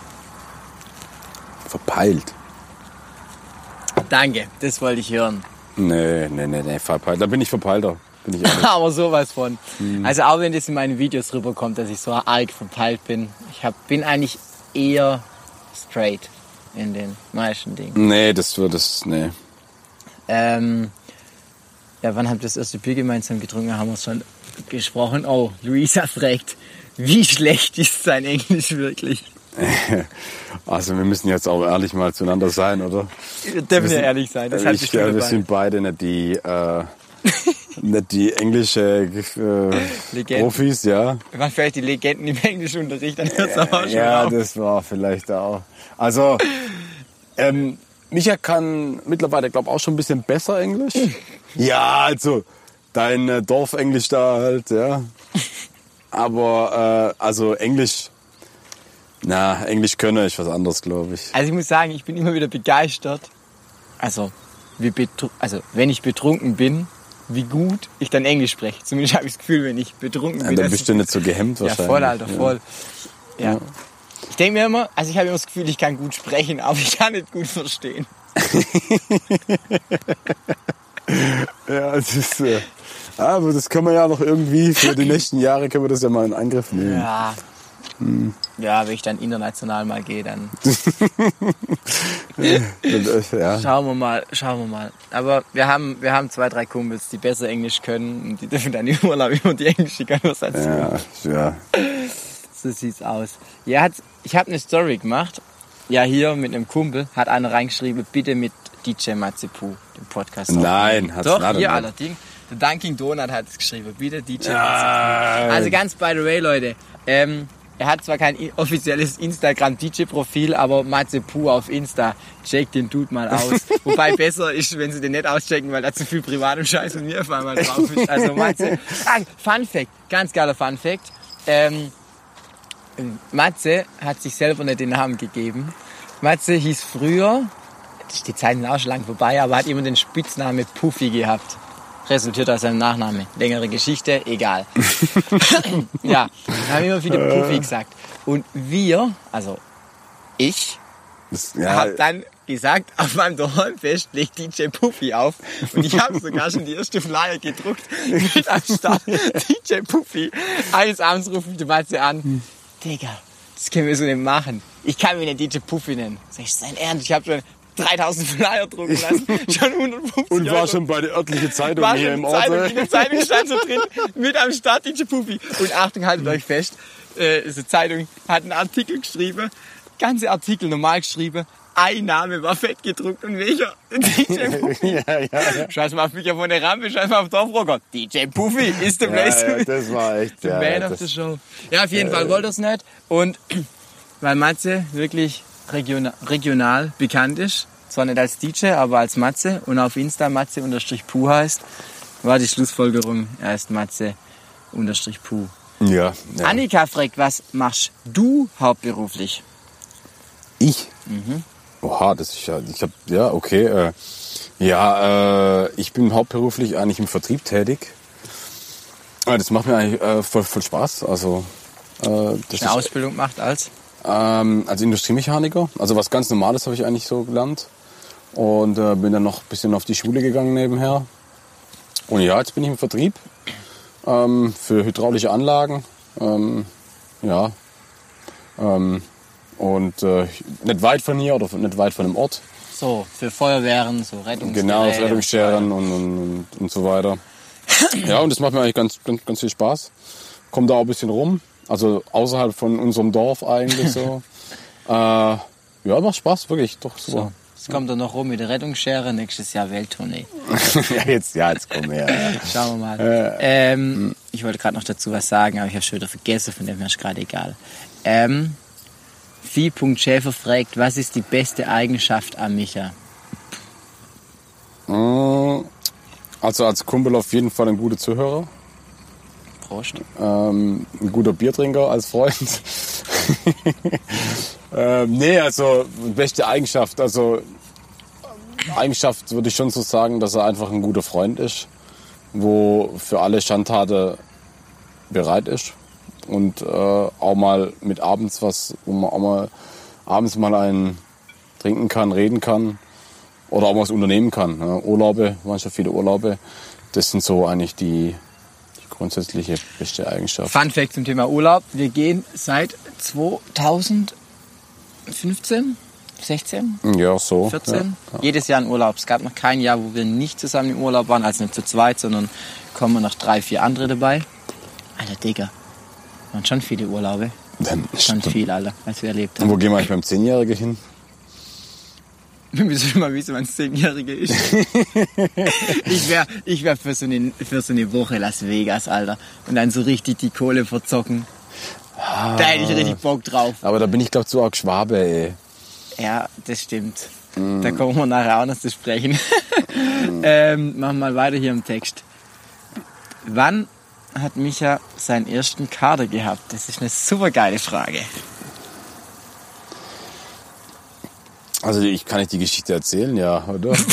Speaker 2: Verpeilt.
Speaker 1: Danke, das wollte ich hören.
Speaker 2: Nee, nee, nee, nee, verpeilt. Da bin ich verpeilter. Bin ich. (laughs)
Speaker 1: Aber sowas von. Also auch wenn das in meinen Videos rüberkommt, dass ich so arg verpeilt bin. Ich hab, bin eigentlich eher straight in den meisten Dingen.
Speaker 2: nee, das wird das, nee.
Speaker 1: Ähm, ja, wann habt ihr das erste Bier gemeinsam getrunken? Haben wir schon gesprochen. Oh, Luisa fragt, wie schlecht ist sein Englisch wirklich? (laughs)
Speaker 2: Also wir müssen jetzt auch ehrlich mal zueinander sein, oder?
Speaker 1: Wir dürfen ja
Speaker 2: sind-
Speaker 1: ehrlich sein. Das hat
Speaker 2: ich glaube, wir sind beide nicht die, äh, nicht die englische äh. Profis, ja.
Speaker 1: Wir waren vielleicht die Legenden im Englischunterricht, dann hört's aber auch schon
Speaker 2: Ja,
Speaker 1: auf.
Speaker 2: das war vielleicht auch. Also, ähm, Micha kann mittlerweile, glaube auch schon ein bisschen besser Englisch. (laughs) ja, also dein äh, Dorfenglisch da halt, ja. Aber äh, also Englisch, na, Englisch könne ich was anderes, glaube ich.
Speaker 1: Also ich muss sagen, ich bin immer wieder begeistert. Also, wie also wenn ich betrunken bin, wie gut ich dann Englisch spreche. Zumindest habe ich das Gefühl, wenn ich betrunken
Speaker 2: Ja,
Speaker 1: bin.
Speaker 2: dann bist du nicht so gehemmt
Speaker 1: Ja,
Speaker 2: wahrscheinlich.
Speaker 1: voll, Alter,
Speaker 2: ja.
Speaker 1: voll. Ja. Ich denke mir immer, also ich habe immer das Gefühl, ich kann gut sprechen, aber ich kann nicht gut verstehen. (laughs)
Speaker 2: Ja, es ist, äh, aber das können wir ja noch irgendwie für die nächsten Jahre können wir das ja mal in Angriff nehmen.
Speaker 1: Ja. Ja, wenn ich dann international mal gehe, dann (laughs)
Speaker 2: ja.
Speaker 1: schauen wir mal, schauen wir mal. Aber wir haben, wir haben zwei, drei Kumpels, die besser Englisch können und die dürfen dann im Urlaub immer die englische Konversation.
Speaker 2: Ja, ja. (laughs)
Speaker 1: So sieht's aus. Ja, hat, ich habe eine Story gemacht. Ja, hier mit einem Kumpel hat einer reingeschrieben, bitte mit DJ Matzepu, dem Podcast.
Speaker 2: Nein,
Speaker 1: aufnehmen.
Speaker 2: hat's
Speaker 1: Doch, hier
Speaker 2: nicht.
Speaker 1: allerdings. Der Dunkin Donut hat es geschrieben, bitte DJ. Matzepu. Also ganz by the way, Leute. Ähm, er hat zwar kein offizielles Instagram-DJ-Profil, aber Matzepu auf Insta. Check den Dude mal aus. (laughs) Wobei besser ist, wenn sie den nicht auschecken, weil da zu viel privatem Scheiß von mir auf einmal drauf ist. Also Matze. (laughs) Ah, Fun Fact, ganz geiler Fun Fact. Ähm, Matze hat sich selber nicht den Namen gegeben. Matze hieß früher, die Zeiten sind auch schon lang vorbei, aber hat immer den Spitznamen Puffy gehabt. Resultiert aus seinem Nachname. Längere Geschichte, egal. (laughs) (laughs) ja, wir haben immer viele Puffy gesagt. Und wir, also ich,
Speaker 2: ja,
Speaker 1: hab dann gesagt, auf meinem Dorfest legt DJ Puffy auf. Und ich habe sogar schon die erste Flyer gedruckt mit am Start. (laughs) DJ Puffy. Eines Abends ruft mich der Matze an. Digga, das können wir so nicht machen. Ich kann mich nicht DJ Puffy nennen. Sag ich, sein Ernst, ich habe schon 3000 Flyer drucken lassen. Schon 150
Speaker 2: und war
Speaker 1: Euro.
Speaker 2: schon bei der örtlichen Zeitung
Speaker 1: War
Speaker 2: hier im
Speaker 1: in, Zeitung,
Speaker 2: Ort.
Speaker 1: in der Zeitung stand so drin, mit am Start DJ Puffy. Und Achtung, haltet euch fest, äh, diese Zeitung hat einen Artikel geschrieben, ganze Artikel normal geschrieben, ein Name war fett gedruckt und welcher? (laughs) DJ (laughs) Puffy.
Speaker 2: ja, ja, ja.
Speaker 1: Scheiß mal auf mich von der Rampe, scheiß mal auf Dorfrocker. DJ Puffy ist der
Speaker 2: Ja,
Speaker 1: Place.
Speaker 2: ja, das war echt.
Speaker 1: The
Speaker 2: ja,
Speaker 1: Man of the Show. Ja, auf jeden Fall wollte er es nicht. Und weil Matze wirklich regional, regional bekannt ist, zwar nicht als DJ, aber als Matze und auf Insta Matze unterstrich Puh heißt, war die Schlussfolgerung, er ist Matze unterstrich Puh.
Speaker 2: ja, ja.
Speaker 1: Annika fragt, was machst du hauptberuflich?
Speaker 2: Ich? Oha, das ist ja, ich hab, ja, okay. Äh, ja, äh, ich bin hauptberuflich eigentlich im Vertrieb tätig. Das macht mir eigentlich äh, voll, voll Spaß. Also, äh, das
Speaker 1: Eine
Speaker 2: ist,
Speaker 1: Ausbildung gemacht als?
Speaker 2: Ähm, als Industriemechaniker. Also was ganz Normales habe ich eigentlich so gelernt. Und äh, bin dann noch ein bisschen auf die Schule gegangen nebenher. Und ja, jetzt bin ich im Vertrieb ähm, für hydraulische Anlagen. Ähm, ja. Ähm, und äh, nicht weit von hier oder nicht weit von dem Ort.
Speaker 1: So, für Feuerwehren, so Rettungsgeräte.
Speaker 2: Genau, Rettungsscheren und, und, und, und so weiter. Ja, und das macht mir eigentlich ganz, ganz, ganz viel Spaß. Komm da auch ein bisschen rum. Also außerhalb von unserem Dorf eigentlich so. (laughs) äh, ja, macht Spaß, wirklich. Doch, super.
Speaker 1: So, jetzt kommt er noch rum mit der Rettungsschere, nächstes Jahr Welttournee. (laughs)
Speaker 2: ja, jetzt, ja, jetzt komm her. Ja. (laughs)
Speaker 1: Schauen wir mal. Ähm, ich wollte gerade noch dazu was sagen, aber ich habe schon wieder vergessen, von dem her ist gerade egal. Ähm, Vieh.schäfer fragt, was ist die beste Eigenschaft an Micha?
Speaker 2: Mm, Also als Kumpel auf jeden Fall ein guter Zuhörer.
Speaker 1: Prost.
Speaker 2: Ähm, ein guter Biertrinker als Freund. (laughs) ähm, nee, also beste Eigenschaft. Also Eigenschaft würde ich schon so sagen, dass er einfach ein guter Freund ist, wo für alle Schandtaten bereit ist und äh, auch mal mit abends was, wo man auch mal abends mal einen trinken kann, reden kann oder auch was unternehmen kann. Ne? Urlaube, manchmal viele Urlaube. Das sind so eigentlich die grundsätzliche beste Eigenschaft.
Speaker 1: Fun Fact zum Thema Urlaub. Wir gehen seit 2015, 16,
Speaker 2: Ja, so.
Speaker 1: 14, jedes Jahr in Urlaub. Es gab noch kein Jahr, wo wir nicht zusammen im Urlaub waren, also nicht zu zweit, sondern kommen noch drei, vier andere dabei. Alter, Digga. Waren schon viele Urlaube.
Speaker 2: Ja.
Speaker 1: Schon
Speaker 2: Dann,
Speaker 1: viel, Alter, was wir erlebt
Speaker 2: und
Speaker 1: haben.
Speaker 2: wo gehen wir eigentlich beim Zehnjährigen hin?
Speaker 1: Wir müssen mal wissen, wann es Zehnjährige ist. (laughs) ich wäre ich wär für, so eine, für so eine Woche Las Vegas, Alter. Und dann so richtig die Kohle verzocken. Da hätte ich richtig Bock drauf.
Speaker 2: Aber da bin ich, glaube zu arg Schwabe, ey.
Speaker 1: Ja, das stimmt. Da kommen wir nachher auch noch zu sprechen. (laughs) ähm, machen wir mal weiter hier im Text. Wann hat Micha seinen ersten Kader gehabt? Das ist eine super geile Frage.
Speaker 2: Also ich kann nicht die Geschichte erzählen, ja, oder? (laughs)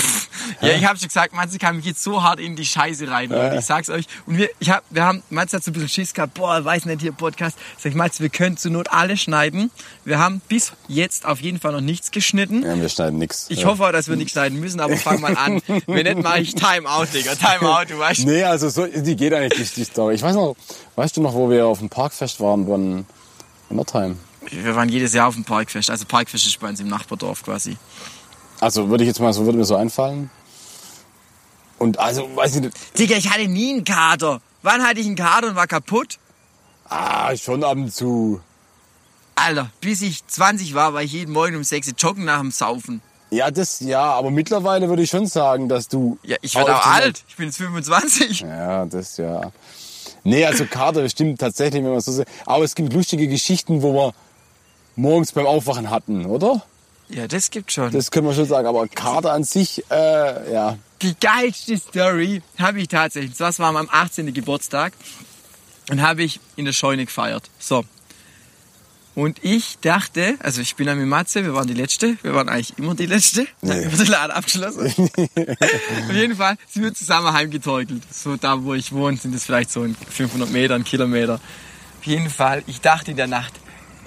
Speaker 1: Ja, ich habe schon gesagt, Matze kam mich jetzt so hart in die Scheiße rein, Leute. Ich sag's euch. Und wir, ich hab, wir haben, Matze hat so ein bisschen Schiss gehabt, boah, weiß nicht, hier Podcast. Sag ich, Matze, wir können zur Not alle schneiden. Wir haben bis jetzt auf jeden Fall noch nichts geschnitten.
Speaker 2: ja, wir schneiden nix.
Speaker 1: Ich
Speaker 2: ja.
Speaker 1: hoffe auch, dass wir nichts schneiden müssen, aber fang mal an. Wenn nicht, mache ich Timeout, Digga. Timeout, du weißt.
Speaker 2: Nee, also so, die geht eigentlich die, die Story. Ich weiß noch, weißt du noch, wo wir auf dem Parkfest waren, von Nordheim?
Speaker 1: Wir waren jedes Jahr auf dem Parkfest. Also Parkfest ist bei uns im Nachbardorf quasi.
Speaker 2: Also würde ich jetzt mal, so würde mir so einfallen. Und also, weiß ich nicht,
Speaker 1: Digga, ich hatte nie einen Kater. Wann hatte ich einen Kater und war kaputt?
Speaker 2: ah, schon ab und zu.
Speaker 1: Alter, bis ich 20 war, war ich jeden Morgen um 6 Uhr joggen nach dem Saufen.
Speaker 2: Ja, das, ja, aber mittlerweile würde ich schon sagen, dass du...
Speaker 1: Ja, ich werde auch alt. Ich bin jetzt 25.
Speaker 2: Ja, das ja. Nee, also Kater stimmt tatsächlich, wenn man so sagt. Aber es gibt lustige Geschichten, wo wir morgens beim Aufwachen hatten, oder?
Speaker 1: Ja, das gibt schon.
Speaker 2: Das können wir schon sagen. Aber Kater an sich, äh, ja.
Speaker 1: Die geilste Story habe ich tatsächlich. Das war am 18. Geburtstag und habe ich in der Scheune gefeiert. So. Und ich dachte, also ich bin dann mit Matze, wir waren die Letzte, wir waren eigentlich immer die Letzte, dann
Speaker 2: Nee.
Speaker 1: wird der Laden abgeschlossen. (laughs) Auf jeden Fall sind wir zusammen heimgetorkelt. So da, wo ich wohne, sind es vielleicht so ein 500 Meter, ein Kilometer. Auf jeden Fall, ich dachte in der Nacht,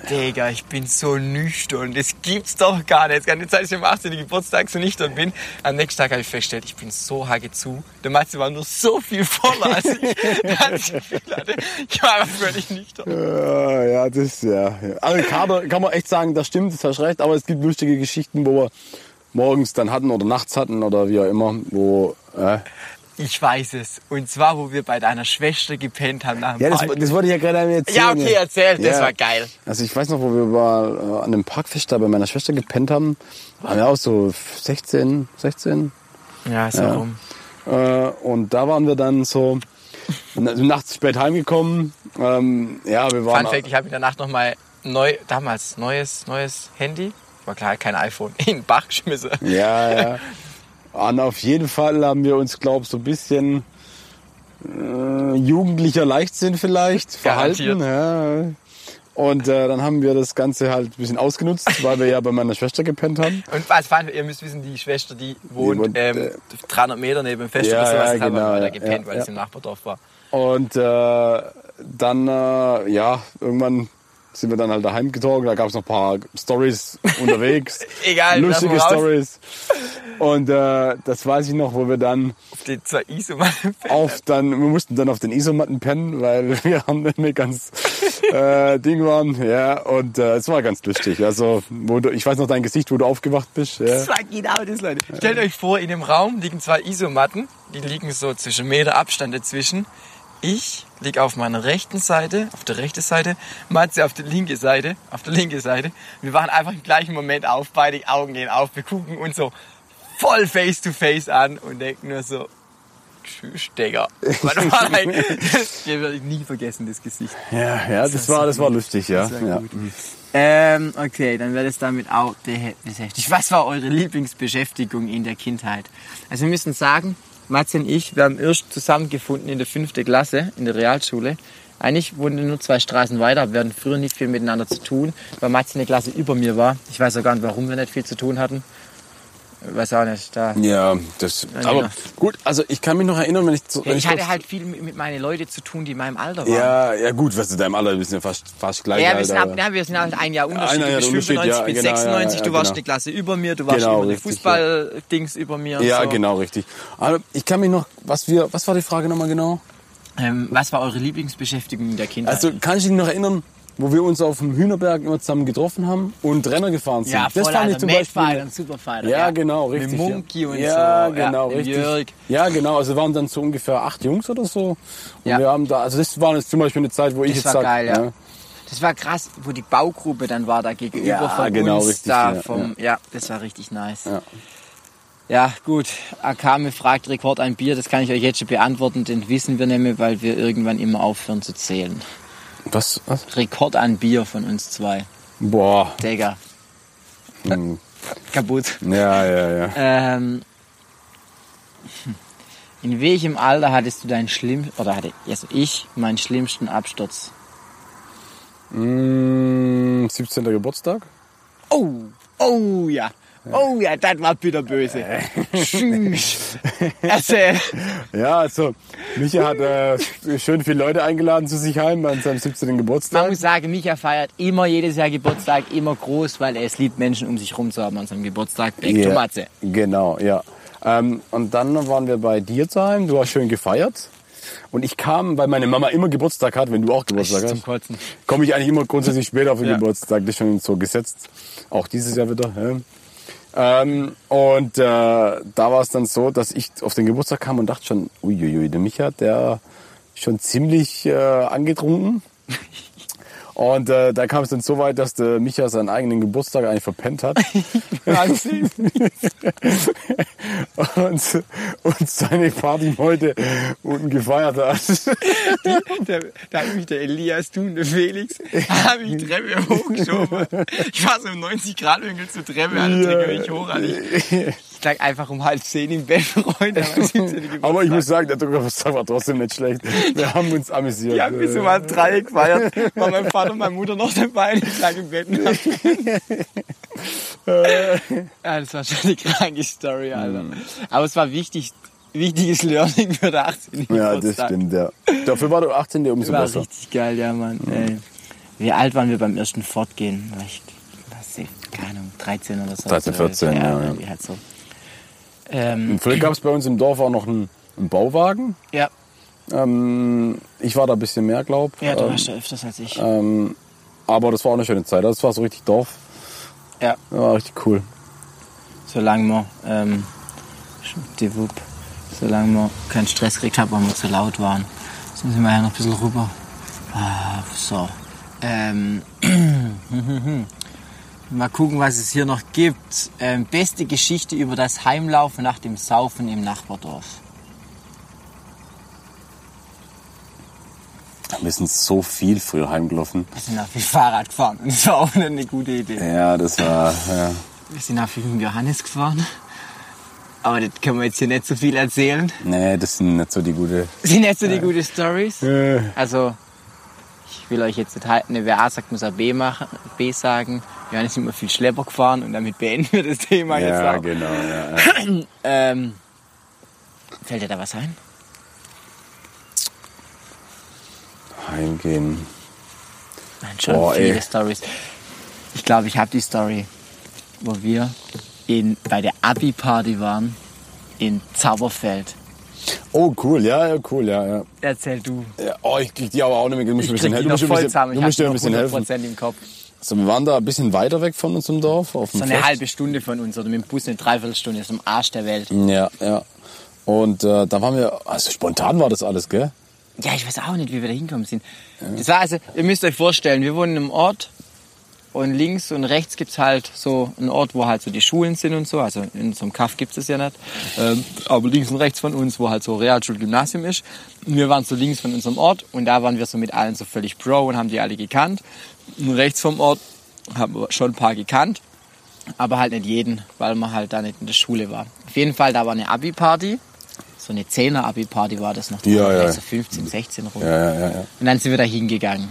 Speaker 1: Digga, ich bin so nüchtern, das gibt's doch gar nicht. Es kann nicht sein, dass ich am 18. Geburtstag so nüchtern bin. Am nächsten Tag habe ich festgestellt, ich bin so hacke zu. Der Matze war nur so viel voller als ich. (laughs) Hatte, ich war einfach völlig nüchtern.
Speaker 2: Ja, ja, das, ja. ja. Also Kater kann man echt sagen, das stimmt, das hast recht. Aber es gibt lustige Geschichten, wo wir morgens dann hatten oder nachts hatten oder wie auch immer, wo, äh,
Speaker 1: Ich weiß es. Und zwar, wo wir bei deiner Schwester gepennt haben nach dem
Speaker 2: ja, das,
Speaker 1: Park.
Speaker 2: das wollte ich ja gerade erzählen.
Speaker 1: Ja, okay, erzähl, das
Speaker 2: Ja.
Speaker 1: war geil.
Speaker 2: Also ich weiß noch, wo wir mal äh, an dem Parkfest da bei meiner Schwester gepennt haben. Waren wir auch so 16, 16.
Speaker 1: Ja, so rum.
Speaker 2: Äh, und da waren wir dann so nachts spät heimgekommen. Ähm, ja, wir waren.
Speaker 1: Fun Fact, ich habe in der Nacht nochmal neu, damals neues, neues Handy, war klar kein iPhone, (laughs) in den Bach geschmissen.
Speaker 2: Ja, ja. (laughs) Und auf jeden Fall haben wir uns, glaube ich, so ein bisschen äh, jugendlicher Leichtsinn vielleicht
Speaker 1: Garantiert.
Speaker 2: verhalten. Ja. Und äh, dann haben wir das Ganze halt ein bisschen ausgenutzt, weil wir ja bei meiner Schwester gepennt haben. (laughs)
Speaker 1: Und was fand, ihr müsst wissen, die Schwester, die wohnt,
Speaker 2: wohnt,
Speaker 1: ähm,
Speaker 2: äh,
Speaker 1: 300 Meter neben dem Fest
Speaker 2: Ja,
Speaker 1: oder sowas,
Speaker 2: ja,
Speaker 1: da haben wir
Speaker 2: genau,
Speaker 1: da gepennt,
Speaker 2: ja,
Speaker 1: weil es im Nachbardorf war.
Speaker 2: Und äh, dann, äh, ja, irgendwann sind wir dann halt daheim getorgen. Da gab es noch ein paar Stories (laughs) unterwegs.
Speaker 1: Egal,
Speaker 2: Lustige. Stories. Und äh, das weiß ich noch, wo wir dann
Speaker 1: Auf die zwei Isomatten.
Speaker 2: auf dann, wir mussten dann auf den Isomatten pennen, weil (laughs) wir haben nicht mehr ganz äh, Ding waren. Ja, und äh, es war ganz lustig. Also, wo du, ich weiß noch dein Gesicht, wo du aufgewacht bist. Ja.
Speaker 1: Das war genau das, Leute. Stellt euch vor, in dem Raum liegen zwei Isomatten. Die liegen so zwischen Meter Abstand dazwischen. Ich liege auf meiner rechten Seite, auf der rechten Seite, Matze auf der linken Seite, auf der linken Seite. Wir waren einfach im gleichen Moment auf, beide Augen gehen auf, wir gucken uns so voll face to face an und denken nur so, Tschüss, Digga. (laughs) Das werde ich nie vergessen, das Gesicht.
Speaker 2: Ja, ja, das, war, das war lustig, ja.
Speaker 1: Das war
Speaker 2: ja.
Speaker 1: Ähm, okay, dann wird es damit auch beschäftigt. Was war eure Lieblingsbeschäftigung in der Kindheit? Also wir müssen sagen, Matze und ich, wir haben erst zusammengefunden in der fünften Klasse in der Realschule. Eigentlich wohnen wir nur zwei Straßen weiter, wir hatten früher nicht viel miteinander zu tun, weil Matze eine Klasse über mir war. Ich weiß auch gar nicht, warum wir nicht viel zu tun hatten. Ich weiß auch nicht. Da.
Speaker 2: Ja, das.
Speaker 1: Ja,
Speaker 2: aber gut, also ich kann mich noch erinnern, wenn ich. Wenn
Speaker 1: Ich
Speaker 2: ich
Speaker 1: hatte halt viel mit, mit meinen Leuten zu tun, die in meinem Alter waren.
Speaker 2: Ja, ja gut, was du deinem Alter, wir sind ja fast, fast gleich.
Speaker 1: Ja, wir sind, ab, ja, wir sind halt ein Jahr Unterschied.
Speaker 2: Ein
Speaker 1: du
Speaker 2: Jahr
Speaker 1: bist
Speaker 2: Unterschied,
Speaker 1: 95,
Speaker 2: ja,
Speaker 1: ich bin
Speaker 2: genau, ja,
Speaker 1: 96,
Speaker 2: ja,
Speaker 1: du warst
Speaker 2: genau.
Speaker 1: eine Klasse über mir, du warst
Speaker 2: Genau,
Speaker 1: immer eine
Speaker 2: richtig,
Speaker 1: Fußball-Dings über mir.
Speaker 2: Ja,
Speaker 1: so.
Speaker 2: genau, richtig. Aber ich kann mich noch, was wir, was war die Frage nochmal genau?
Speaker 1: Ähm, was war eure Lieblingsbeschäftigung in der Kindheit?
Speaker 2: Also kann ich dich noch erinnern, wo wir uns auf dem Hühnerberg immer zusammen getroffen haben und Renner gefahren sind.
Speaker 1: ja, voll,
Speaker 2: das fand ich
Speaker 1: Alter,
Speaker 2: zum
Speaker 1: Mad Fighter
Speaker 2: Beispiel.
Speaker 1: und Superfighter.
Speaker 2: Ja, genau, richtig.
Speaker 1: Mit Monkey
Speaker 2: ja.
Speaker 1: und
Speaker 2: ja,
Speaker 1: so.
Speaker 2: genau,
Speaker 1: mit
Speaker 2: richtig.
Speaker 1: Jörg.
Speaker 2: Ja, genau. Also waren dann so ungefähr acht Jungs oder so. Und
Speaker 1: Ja.
Speaker 2: wir haben da, also das war jetzt zum Beispiel eine Zeit, wo ich
Speaker 1: Das
Speaker 2: jetzt
Speaker 1: war
Speaker 2: sag,
Speaker 1: geil, ja. Das war krass, wo die Baugruppe dann war da gegenüber
Speaker 2: Ja,
Speaker 1: von
Speaker 2: genau,
Speaker 1: uns.
Speaker 2: richtig,
Speaker 1: da
Speaker 2: ja,
Speaker 1: vom, ja. das war richtig nice.
Speaker 2: Ja.
Speaker 1: Ja, gut. Akame fragt Rekord ein Bier, das kann ich euch jetzt schon beantworten, den wissen wir nämlich, weil wir irgendwann immer aufhören zu zählen.
Speaker 2: Was? was?
Speaker 1: Rekord an Bier von uns zwei.
Speaker 2: Boah.
Speaker 1: Digga,
Speaker 2: Hm.
Speaker 1: kaputt.
Speaker 2: Ja, ja, ja.
Speaker 1: Ähm, in welchem Alter hattest du deinen schlimm oder hatte also ich meinen schlimmsten Absturz?
Speaker 2: Mm, 17. Geburtstag?
Speaker 1: Oh, oh ja. Oh ja, das war bitterböse. Tschüss. Erzähl. (laughs)
Speaker 2: Ja, also Micha hat äh, schön viele Leute eingeladen zu sich heim an seinem 17.
Speaker 1: Man
Speaker 2: Geburtstag.
Speaker 1: muss sagen, Micha feiert immer jedes Jahr Geburtstag, immer groß, weil er es liebt, Menschen um sich rum zu haben an seinem Geburtstag. Back
Speaker 2: Ja,
Speaker 1: Matze.
Speaker 2: Genau, ja. Ähm, und dann waren wir bei dir zu Hause, du hast schön gefeiert. Und ich kam, weil meine Mama immer Geburtstag hat, wenn du auch Geburtstag
Speaker 1: Zum
Speaker 2: hast,
Speaker 1: Kotzen.
Speaker 2: komme ich eigentlich immer grundsätzlich später auf den
Speaker 1: Ja.
Speaker 2: Geburtstag. Das ist schon so gesetzt. Auch dieses Jahr wieder. Ja. Ähm, und äh, da war es dann so, dass ich auf den Geburtstag kam und dachte schon, uiuiui, der Micha, der ist schon ziemlich äh, angetrunken. (laughs) Und äh, da kam es dann so weit, dass der Micha seinen eigenen Geburtstag eigentlich verpennt hat. (laughs) (laughs) Und, und seine Party heute unten gefeiert hat. (laughs)
Speaker 1: Der, da hat mich der Elias, du und der Felix, haben mich die Treppe hochgeschoben. Ich war so im 90-Grad-Winkel zur Treppe, alle
Speaker 2: Ja.
Speaker 1: drücken mich hoch. Alle. Ich lag einfach um halb zehn im Bett, Freunde. am 17. Geburtstag.
Speaker 2: Aber ich muss sagen, der Geburtstag war trotzdem nicht schlecht. Wir haben uns amüsiert.
Speaker 1: Die haben bis um halb drei gefeiert. War mein Vater und meine Mutter noch dabei. und Ich lag im Bett. und hab- ja, das war schon eine kranke Story, Alter. Aber es war wichtig, wichtiges Learning für den 18.
Speaker 2: ja, das stimmt, ja. Dafür war der 18. umso
Speaker 1: War
Speaker 2: besser.
Speaker 1: richtig geil, ja, Mann. Ey. Wie alt waren wir beim ersten Fortgehen? War ich, keine Ahnung, 13 oder so.
Speaker 2: 13, 14, ja, ja.
Speaker 1: irgendwie Halt so. Ähm,
Speaker 2: früher gab es bei uns im Dorf auch noch einen, einen Bauwagen.
Speaker 1: ja,
Speaker 2: Ähm, ich war da ein bisschen mehr, glaub.
Speaker 1: ja, du
Speaker 2: ähm,
Speaker 1: warst da öfters als ich.
Speaker 2: ähm, aber das war auch eine schöne Zeit. Das war so richtig Dorf.
Speaker 1: Ja,
Speaker 2: Das war richtig cool.
Speaker 1: solange wir, ähm, Wupp, solange wir keinen Stress gekriegt haben, weil wir zu laut waren. Jetzt müssen wir ja noch ein bisschen rüber. Ah, so. Ähm, (clears throat) mal gucken, was es hier noch gibt. Ähm, beste Geschichte über das Heimlaufen nach dem Saufen im Nachbardorf.
Speaker 2: Wir sind so viel früher heimgelaufen.
Speaker 1: Wir sind auch viel Fahrrad gefahren. Das war auch nicht eine gute Idee.
Speaker 2: Ja, das war. Ja.
Speaker 1: Wir sind auch viel mit Johannes gefahren. Aber das können wir jetzt hier nicht so viel erzählen.
Speaker 2: Nee, das sind nicht so die gute.
Speaker 1: Das sind nicht so die guten Stories.
Speaker 2: Äh,
Speaker 1: Also, ich will euch jetzt nicht halten, wer A sagt, muss er B, machen, B sagen. Johannes ist immer viel Schlepper gefahren und damit beenden wir das Thema
Speaker 2: ja,
Speaker 1: jetzt auch.
Speaker 2: genau. Ja, ja.
Speaker 1: Ähm, fällt dir da was ein?
Speaker 2: Heimgehen.
Speaker 1: Nein, schon
Speaker 2: Boah,
Speaker 1: viele. Stories. Ich glaube, ich habe die Story, wo wir in, bei der Abi-Party waren in Zauberfeld.
Speaker 2: Oh, cool, ja, ja, cool, ja, ja.
Speaker 1: Erzähl du.
Speaker 2: ja oh, ich krieg die aber auch nicht mehr. Du musst
Speaker 1: Ich
Speaker 2: ein bisschen,
Speaker 1: krieg
Speaker 2: hel-
Speaker 1: die
Speaker 2: du musst
Speaker 1: voll
Speaker 2: bisschen,
Speaker 1: zusammen.
Speaker 2: du musst mir ein bisschen helfen.
Speaker 1: 100% im Kopf.
Speaker 2: Also, wir waren da ein bisschen weiter weg von unserem Dorf. Auf dem
Speaker 1: So eine
Speaker 2: Fest.
Speaker 1: halbe Stunde von uns oder mit dem Bus eine Dreiviertelstunde. Ist am Arsch der Welt.
Speaker 2: Ja, ja. Und äh, da waren wir, also spontan war das alles, gell?
Speaker 1: Ja, ich weiß auch nicht, wie wir da hinkommen sind. Das war also, ihr müsst euch vorstellen, wir wohnen einem Ort, Und links und rechts gibt's halt so einen Ort, wo halt so die Schulen sind und so. Also in so einem Kaff gibt's es ja nicht. Ähm, aber links und rechts von uns, wo halt so Realschul, Gymnasium ist. Und wir waren so links von unserem Ort und da waren wir so mit allen so völlig Bro und haben die alle gekannt. Und rechts vom Ort haben wir schon ein paar gekannt. Aber halt nicht jeden, weil man halt da nicht in der Schule war. Auf jeden Fall, da war eine Abi-Party. So eine 10er Abi-Party war das noch. Da
Speaker 2: Ja, ja.
Speaker 1: So 15, 16 rum.
Speaker 2: Ja, ja. ja.
Speaker 1: Und dann sind wir da hingegangen.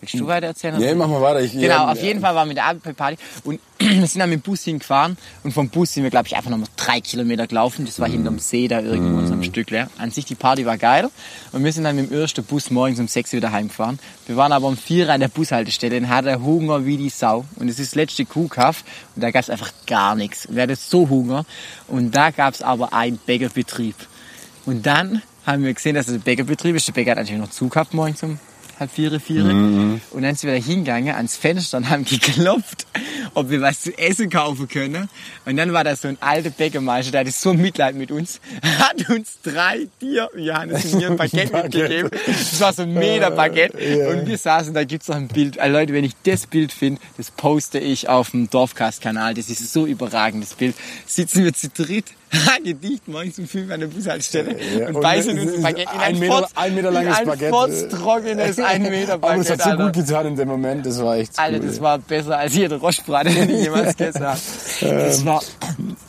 Speaker 1: Willst du weiter erzählen?
Speaker 2: Nee, mach mal weiter. Ich,
Speaker 1: Genau,
Speaker 2: ja,
Speaker 1: auf jeden Fall waren wir mit der Abi-Party und (clears throat) wir sind dann mit dem Bus hingefahren und vom Bus sind wir, glaube ich, einfach noch mal drei Kilometer gelaufen. Das war hinterm See da irgendwo in so einem Stück leer. An sich, die Party war geil und wir sind dann mit dem ersten Bus morgens um sechs wieder heimgefahren. Wir waren aber um vier an der Bushaltestelle und hatten Hunger wie die Sau. Und es ist das letzte Kuhkaff und da gab es einfach gar nichts. Wir hatten so Hunger und da gab es aber einen Bäckerbetrieb. Und dann haben wir gesehen, dass es ein Bäckerbetrieb ist. Der Bäcker hat natürlich noch zugehafft morgens um halb vier, vier. Und dann sind wir da hingegangen ans Fenster und haben geklopft, ob wir was zu essen kaufen können. Und dann war da so ein alter Bäckermeister, der hatte so Mitleid mit uns, (laughs) hat uns drei Tier, Johannes und mir ein (laughs) Baguette mitgegeben. Das war so ein Meter Baguette. Und wir saßen, da gibt's noch ein Bild. Also Leute, wenn ich das Bild finde, das poste ich auf dem Dorfcast-Kanal. Das ist so überragend, das Bild. Sitzen wir zu dritt, (laughs) Gedicht morgens um fünf an der Bushaltestelle
Speaker 2: Ja,
Speaker 1: und
Speaker 2: und
Speaker 1: beißen
Speaker 2: es
Speaker 1: uns ein Baguette in
Speaker 2: ein
Speaker 1: ein,
Speaker 2: Meter-
Speaker 1: Fotz-
Speaker 2: ein Meter langes
Speaker 1: in ein
Speaker 2: Baguette.
Speaker 1: fotztrockenes ein Meter
Speaker 2: Aber es
Speaker 1: Baguette,
Speaker 2: hat so
Speaker 1: Alter.
Speaker 2: gut getan in dem Moment. Das war echt
Speaker 1: Alter,
Speaker 2: cool.
Speaker 1: das war besser als jeder Rostbraten, den (laughs) ich jemals gegessen habe. Das war,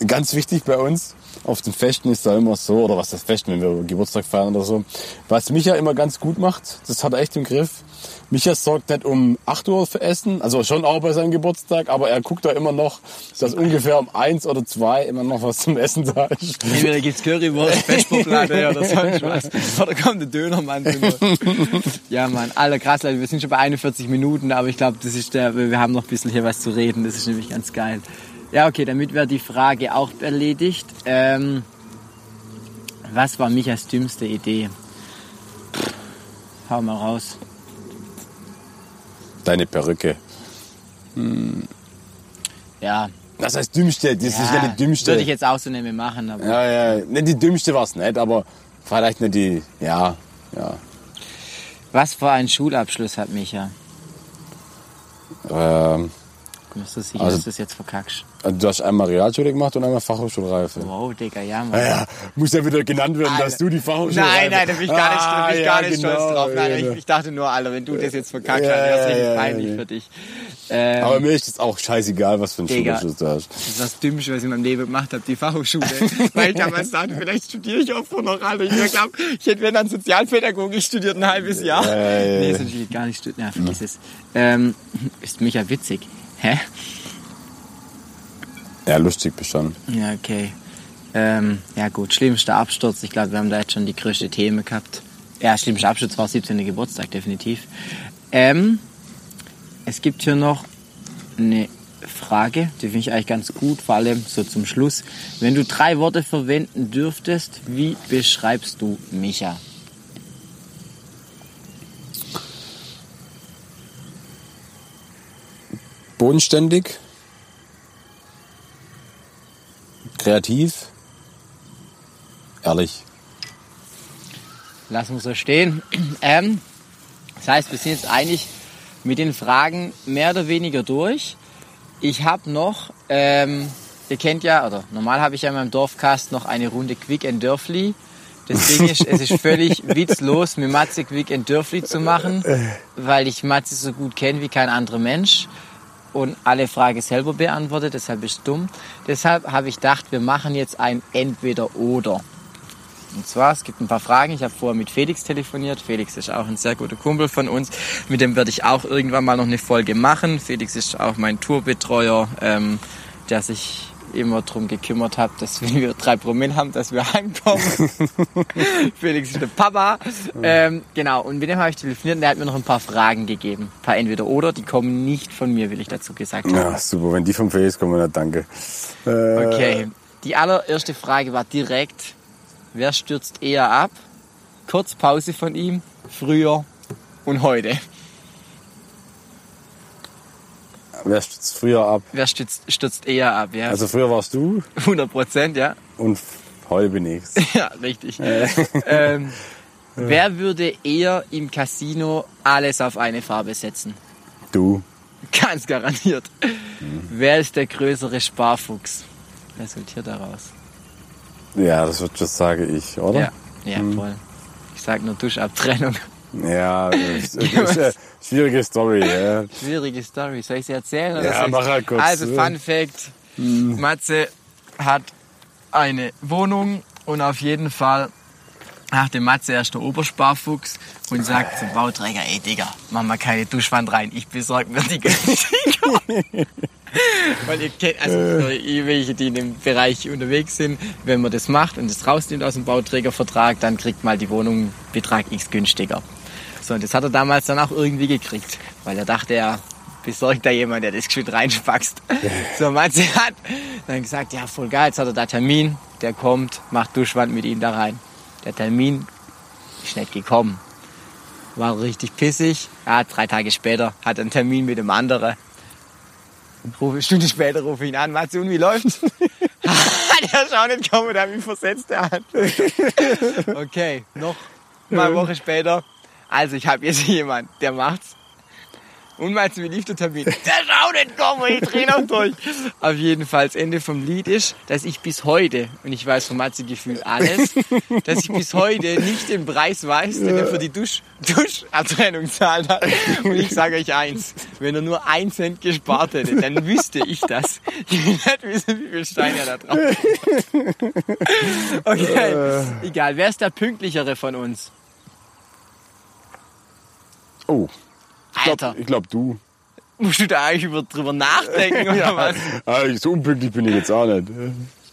Speaker 2: Ganz wichtig bei uns, auf den Festen ist da immer so, oder was das Festen, wenn wir Geburtstag feiern oder so, was Micha immer ganz gut macht, das hat er echt im Griff. Micha sorgt nicht um 8 Uhr für Essen, also schon auch bei seinem Geburtstag, aber er guckt da immer noch, dass ungefähr um 1 oder 2 immer noch was zum Essen da ist.
Speaker 1: entweder gibt's Currywurst, (laughs) Vesperplatte oder sonst was. Oder kommt der Dönermann drüber. (laughs) Ja, Mann, aller krass, Leute, wir sind schon bei 41 Minuten, aber ich glaube, das ist der, wir haben noch ein bisschen hier was zu reden, das ist nämlich ganz geil. Ja, okay, damit wäre die Frage auch erledigt. Ähm, was war Michas dümmste Idee? Pff, hau mal raus.
Speaker 2: Deine Perücke.
Speaker 1: Ja,
Speaker 2: Das heißt dümmste, das ist ja die dümmste.
Speaker 1: Würde ich jetzt auch so nicht mehr machen, aber.
Speaker 2: ja, ja, nicht die dümmste war es nicht, aber vielleicht nicht die, ja, ja.
Speaker 1: Was für einen Schulabschluss hat Micha?
Speaker 2: Ähm,
Speaker 1: Bist du sicher,
Speaker 2: Also-
Speaker 1: dass du das jetzt verkackst?
Speaker 2: du hast einmal Realschule gemacht und einmal Fachhochschulreife.
Speaker 1: Wow, Digga, ja, Mann.
Speaker 2: Ja, ja, muss ja wieder genannt werden,
Speaker 1: Alter.
Speaker 2: dass du die Fachhochschulreife...
Speaker 1: Nein, nein, da bin ich gar nicht, bin ich
Speaker 2: Ah,
Speaker 1: gar
Speaker 2: ja,
Speaker 1: nicht stolz
Speaker 2: genau,
Speaker 1: drauf. Nein,
Speaker 2: ja,
Speaker 1: ich, ich dachte nur, Alter, wenn du das jetzt verkackt
Speaker 2: Ja,
Speaker 1: hast, wäre es
Speaker 2: ja,
Speaker 1: richtig
Speaker 2: ja,
Speaker 1: peinlich
Speaker 2: ja.
Speaker 1: für dich. Ähm,
Speaker 2: Aber mir ist es auch scheißegal, was für ein. Schulabschluss du hast.
Speaker 1: das ist das Dümmste, was ich in meinem Leben gemacht habe, die Fachhochschule. (laughs) Weil ich damals dachte, vielleicht studiere ich auch Alter. Ich glaube, ich hätte wenn dann Sozialpädagogik studiert, ein halbes Jahr.
Speaker 2: Ja, ja, ja,
Speaker 1: nee,
Speaker 2: ja.
Speaker 1: das hätte ich gar nicht studiert. Ja, vergiss es. Ähm, ist Micha witzig. Hä?
Speaker 2: Ja, lustig bestanden.
Speaker 1: Ja, okay. Ähm, ja gut, schlimmster Absturz. Ich glaube, wir haben da jetzt schon die größte Themen gehabt. Ja, schlimmster Absturz war 17. Geburtstag, definitiv. Ähm, es gibt hier noch eine Frage, die finde ich eigentlich ganz gut, vor allem so zum Schluss. Wenn du drei Worte verwenden dürftest, wie beschreibst du Micha?
Speaker 2: Bodenständig. Kreativ. Ehrlich.
Speaker 1: Lassen wir so stehen. (clears throat) Ähm, das heißt, wir sind jetzt eigentlich mit den Fragen mehr oder weniger durch. Ich habe noch, ähm, ihr kennt ja, oder normal habe ich ja in meinem Dorfcast noch eine Runde Quick and Dörfli. Das (laughs) Ding ist, es ist völlig witzlos, mit Matze Quick and Dörfli zu machen, weil ich Matze so gut kenne wie kein anderer Mensch und alle Fragen selber beantwortet, deshalb ist es dumm. Deshalb habe ich gedacht, wir machen jetzt ein Entweder-Oder. Und zwar, es gibt ein paar Fragen. Ich habe vorher mit Felix telefoniert. Felix ist auch ein sehr guter Kumpel von uns. Mit dem werde ich auch irgendwann mal noch eine Folge machen. Felix ist auch mein Tourbetreuer, ähm, der sich immer darum gekümmert hat, dass wenn wir (laughs) drei Promille haben, dass wir heimkommen. (laughs) Felix ist der Papa. Ähm, genau, und mit dem habe ich telefoniert und der hat mir noch ein paar Fragen gegeben. Ein paar Entweder-Oder, die kommen nicht von mir, will ich dazu gesagt haben.
Speaker 2: Ja, super. Wenn die vom Face kommen, dann danke. Äh,
Speaker 1: Okay, die allererste Frage war direkt, wer stürzt eher ab? Kurz Pause von ihm, früher und heute.
Speaker 2: Wer stürzt früher ab?
Speaker 1: Wer stürzt, stürzt eher ab? Ja,
Speaker 2: Also früher warst du
Speaker 1: 100 Prozent, ja.
Speaker 2: und heute bin ich's. (laughs)
Speaker 1: Ja, richtig. ähm, (laughs) wer würde eher im Casino alles auf eine Farbe setzen?
Speaker 2: Du.
Speaker 1: Ganz garantiert. Wer ist der größere Sparfuchs? Resultiert daraus.
Speaker 2: Ja, das das sage ich, oder?
Speaker 1: Ja, ja, voll. Ich sag nur Duschabtrennung.
Speaker 2: Ja, das ist, ist eine (laughs) schwierige Story. Ja.
Speaker 1: Schwierige Story. Soll ich sie erzählen? Oder
Speaker 2: Ja, mach halt kurz.
Speaker 1: Also, Fun Fact. Matze hat eine Wohnung und auf jeden Fall dachte Matze erst der Obersparfuchs und sagt zum Bauträger, ey Digga, mach mal keine Duschwand rein, ich besorg mir die günstiger. (laughs) Weil ihr kennt, also für ihr welche, die in dem Bereich unterwegs sind, wenn man das macht und das rausnimmt aus dem Bauträgervertrag, dann kriegt mal die Wohnung Betrag X günstiger. So, und das hat er damals dann auch irgendwie gekriegt, weil er dachte, er besorgt da jemand, der das geschwind reinspackst. (laughs) So, Matze hat dann gesagt, ja, voll geil, jetzt hat er da Termin, der kommt, macht Duschwand mit ihm da rein. Der Termin ist nicht gekommen. War richtig pissig. Ja, drei Tage später hat er einen Termin mit dem anderen. Rufe, eine Stunde später rufe ich ihn an, Matze, und wie läuft's? (laughs) (laughs) der ist auch nicht gekommen, der hat mich versetzt, der hat. Okay, noch mal eine Woche später. Also, ich habe jetzt (laughs) jemand, der macht's. Und meinst du, wie lief der Termin? (laughs) Der auch nicht gekommen, ich dreh noch durch. Auf jeden Fall, das Ende vom Lied ist, dass ich bis heute, und ich weiß von Matze gefühlt alles, (laughs) dass ich bis heute nicht den Preis weiß, den er für die Dusch, Duschabtrennung zahlt hat. Und ich sage euch eins, wenn er nur ein Cent gespart hätte, dann wüsste ich das. Ich will nicht wissen, wie viel Steine er da drauf hat. Okay, egal. Wer ist der pünktlichere von uns?
Speaker 2: Oh, ich
Speaker 1: Alter,
Speaker 2: glaube, glaub, du.
Speaker 1: musst du da eigentlich über, drüber nachdenken oder (laughs) was?
Speaker 2: Ah, so unpünktlich bin ich jetzt auch nicht.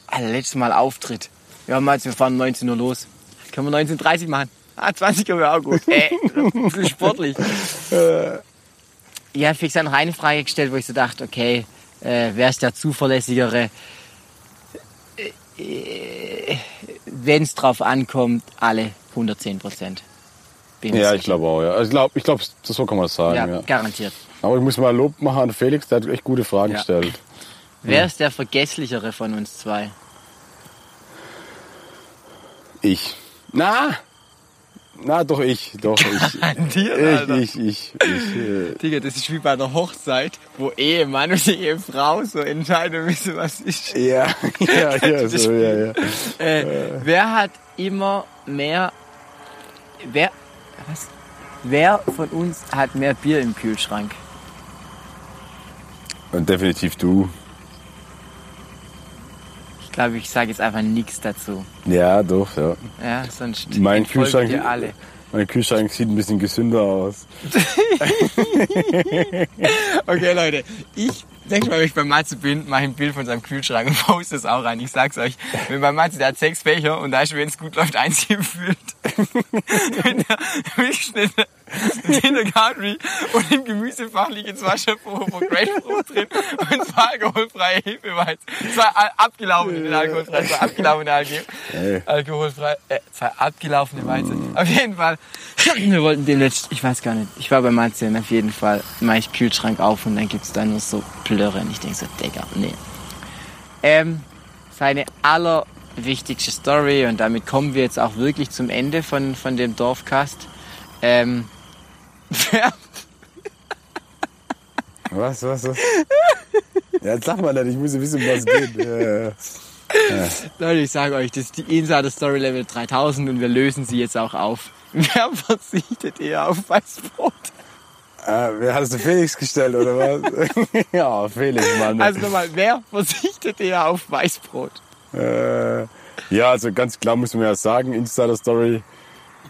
Speaker 1: Alter, letztes Mal Auftritt. Wir haben jetzt, wir fahren 19 Uhr los. Können wir 19.30 Uhr machen? Ah, 20 Uhr wäre auch gut. Ey, ein bisschen sportlich. Ja, fix eine reine Frage gestellt, wo ich so dachte, okay, äh, wer ist der zuverlässigere? Wenn es drauf ankommt, alle 110 Prozent.
Speaker 2: Ja, ich glaube auch, ja. Ich glaube, ich glaub, so kann man das sagen,
Speaker 1: Ja,
Speaker 2: ja.
Speaker 1: garantiert.
Speaker 2: Aber ich muss mal Lob machen an Felix, der hat echt gute Fragen
Speaker 1: Ja.
Speaker 2: gestellt.
Speaker 1: Wer ist der vergesslichere von uns zwei?
Speaker 2: Ich. Na, na, doch ich, doch ich. (laughs)
Speaker 1: An dir,
Speaker 2: ich, ich, ich, ich. Äh,
Speaker 1: Digga, das ist wie bei einer Hochzeit, wo Ehemann und Ehefrau so entscheiden müssen, was ist.
Speaker 2: ja, (laughs) ja, ja, (laughs) so, ja, ja.
Speaker 1: Äh, wer hat immer mehr. Wer. Was? Wer von uns hat mehr Bier im Kühlschrank?
Speaker 2: Und definitiv du.
Speaker 1: Ich glaube, ich sage jetzt einfach nichts dazu.
Speaker 2: Ja, doch, ja.
Speaker 1: Ja, sonst
Speaker 2: Mein Kühlschrank,
Speaker 1: dir alle.
Speaker 2: mein Kühlschrank sieht ein bisschen gesünder aus. (laughs) (laughs)
Speaker 1: Okay, Leute, ich nächstes Mal, wenn ich bei Matze bin, mache ich ein Bild von seinem Kühlschrank und (laughs) poste es auch rein. Ich sag's euch, wenn bei Matze, der hat sechs Fächer und da ist, wenn es gut läuft, eins (laughs) gefüllt. (laughs) wenn der Milchschnitte, Kindergarten und im Gemüsefach liegen zwei Schöpfungen von Grapefruit drin und zwei alkoholfreie Hefeweizen. Zwei abgelaufene, alkoholfrei, zwei abgelaufene
Speaker 2: Hey.
Speaker 1: alkoholfrei, äh, zwei abgelaufene Weizen. Auf jeden Fall, wir wollten den letzten, ich weiß gar nicht, ich war bei Matze und auf jeden Fall mache ich Kühlschrank auf und dann gibt's da nur so Plörre und ich denke so, Digga, nee. Ähm, seine allerwichtigste Story und damit kommen wir jetzt auch wirklich zum Ende von, von dem Dorfcast. Ähm, wer,
Speaker 2: Was, was, was? Ja, jetzt sag mal nicht, ich muss wissen, was geht. Ja, ja.
Speaker 1: Leute, ich sage euch, das ist die Insider Story Level 3000 und wir lösen sie jetzt auch auf. Wer verzichtet eher auf Weißbrot?
Speaker 2: Ah, wer es der Felix gestellt, oder was? (laughs) ja, Felix, Mann.
Speaker 1: Also nochmal, wer verzichtet eher auf Weißbrot?
Speaker 2: Äh, ja, also ganz klar muss man ja sagen, Insider Story,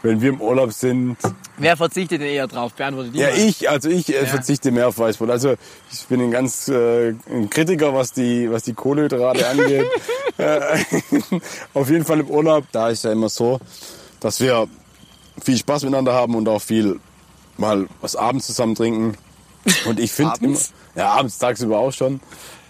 Speaker 2: wenn wir im Urlaub sind.
Speaker 1: Wer verzichtet denn eher drauf? Beantwortet die
Speaker 2: Ja,
Speaker 1: mal.
Speaker 2: ich, also ich äh,
Speaker 1: Ja.
Speaker 2: verzichte mehr auf Weißbrot. Also ich bin ein ganz äh, ein Kritiker, was die, was die Kohlenhydrate angeht. (laughs) äh, (laughs) auf jeden Fall im Urlaub, da ist ja immer so, dass wir viel Spaß miteinander haben und auch viel mal was abends zusammen trinken. Und ich finde immer, ja, abends tagsüber auch schon.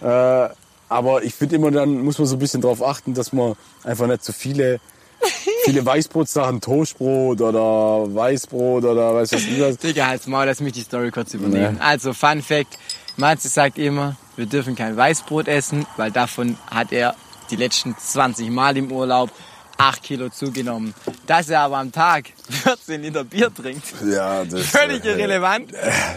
Speaker 2: Äh, aber ich finde immer, dann muss man so ein bisschen drauf achten, dass man einfach nicht so viele, (laughs) viele Weißbrotsachen, Toastbrot oder Weißbrot oder weiß was ich was.
Speaker 1: Digga, halt's Maul, lass mich die Story kurz übernehmen. Also, Fun Fact. Matze sagt immer, wir dürfen kein Weißbrot essen, weil davon hat er die letzten 20 Mal im Urlaub 8 Kilo zugenommen. Dass er aber am Tag (laughs) 14 Liter Bier trinkt,
Speaker 2: Ja, das (laughs)
Speaker 1: völlig
Speaker 2: äh,
Speaker 1: irrelevant.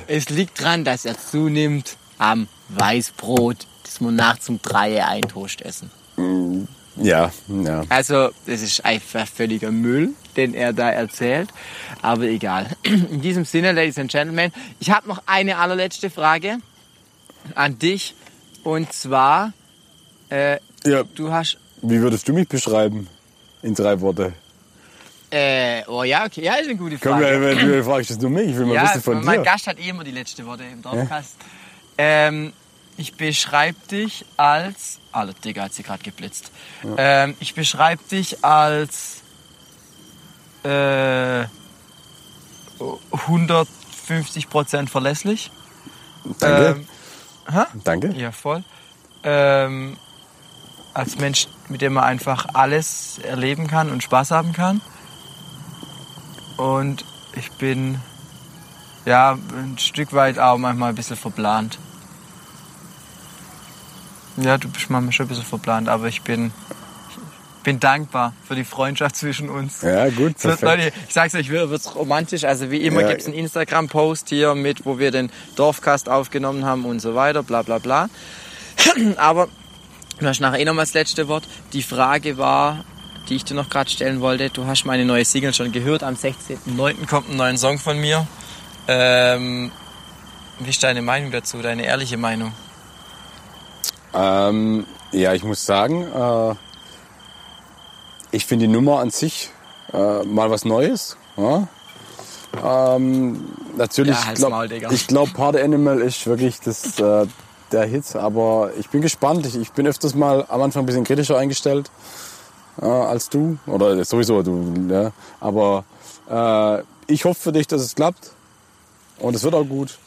Speaker 1: Es liegt dran, dass er zunimmt am Weißbrot, das wir nachts um 3 ein Toast essen.
Speaker 2: Ja, ja.
Speaker 1: Also, das ist einfach völliger Müll, den er da erzählt. Aber egal. (clears throat) In diesem Sinne, Ladies and Gentlemen, ich habe noch eine allerletzte Frage an dich. Und zwar, äh,
Speaker 2: ja.
Speaker 1: du hast.
Speaker 2: Wie würdest du mich beschreiben? In drei Worte.
Speaker 1: Äh, oh ja, okay, ja, ist eine gute
Speaker 2: Komm,
Speaker 1: Frage.
Speaker 2: ja, du fragst das nur mich. Ich will mal
Speaker 1: ja,
Speaker 2: wissen von
Speaker 1: mein
Speaker 2: dir.
Speaker 1: Gast hat eh immer die letzte Worte im Dorfcast. Ähm, ich beschreibe dich als. Alter, Digga, hat sie gerade geblitzt. Ähm, ich beschreibe dich als. Äh, 150% verlässlich.
Speaker 2: Danke.
Speaker 1: Ähm, hä?
Speaker 2: Danke.
Speaker 1: Ja, voll. Ähm, als Mensch, mit dem man einfach alles erleben kann und Spaß haben kann. Und ich bin ja ein Stück weit auch manchmal ein bisschen verplant. Ja, du bist manchmal schon ein bisschen verplant, aber ich bin, ich bin dankbar für die Freundschaft zwischen uns.
Speaker 2: Ja, gut. Perfekt.
Speaker 1: Leute, ich sag's euch, wird wird's romantisch. Also wie immer
Speaker 2: Ja.
Speaker 1: gibt's einen Instagram-Post hier mit, wo wir den Dorfcast aufgenommen haben und so weiter, bla bla bla. (clears throat) Aber du hast nachher eh nochmal das letzte Wort. Die Frage war, die ich dir noch gerade stellen wollte, du hast meine neue Single schon gehört. Am 16.09. kommt ein neuer Song von mir. Ähm, wie ist deine Meinung dazu, deine ehrliche Meinung?
Speaker 2: Ähm, ja, ich muss sagen, äh, ich finde die Nummer an sich äh, mal was Neues. Ja? Ähm, natürlich,
Speaker 1: Ja,
Speaker 2: glaub, ich glaube, Part Animal ist wirklich das, äh, der Hit, aber ich bin gespannt. Ich, ich bin öfters mal am Anfang ein bisschen kritischer eingestellt äh, als du. Oder sowieso du, ja. Aber äh, ich hoffe für dich, dass es klappt. Und es wird auch gut.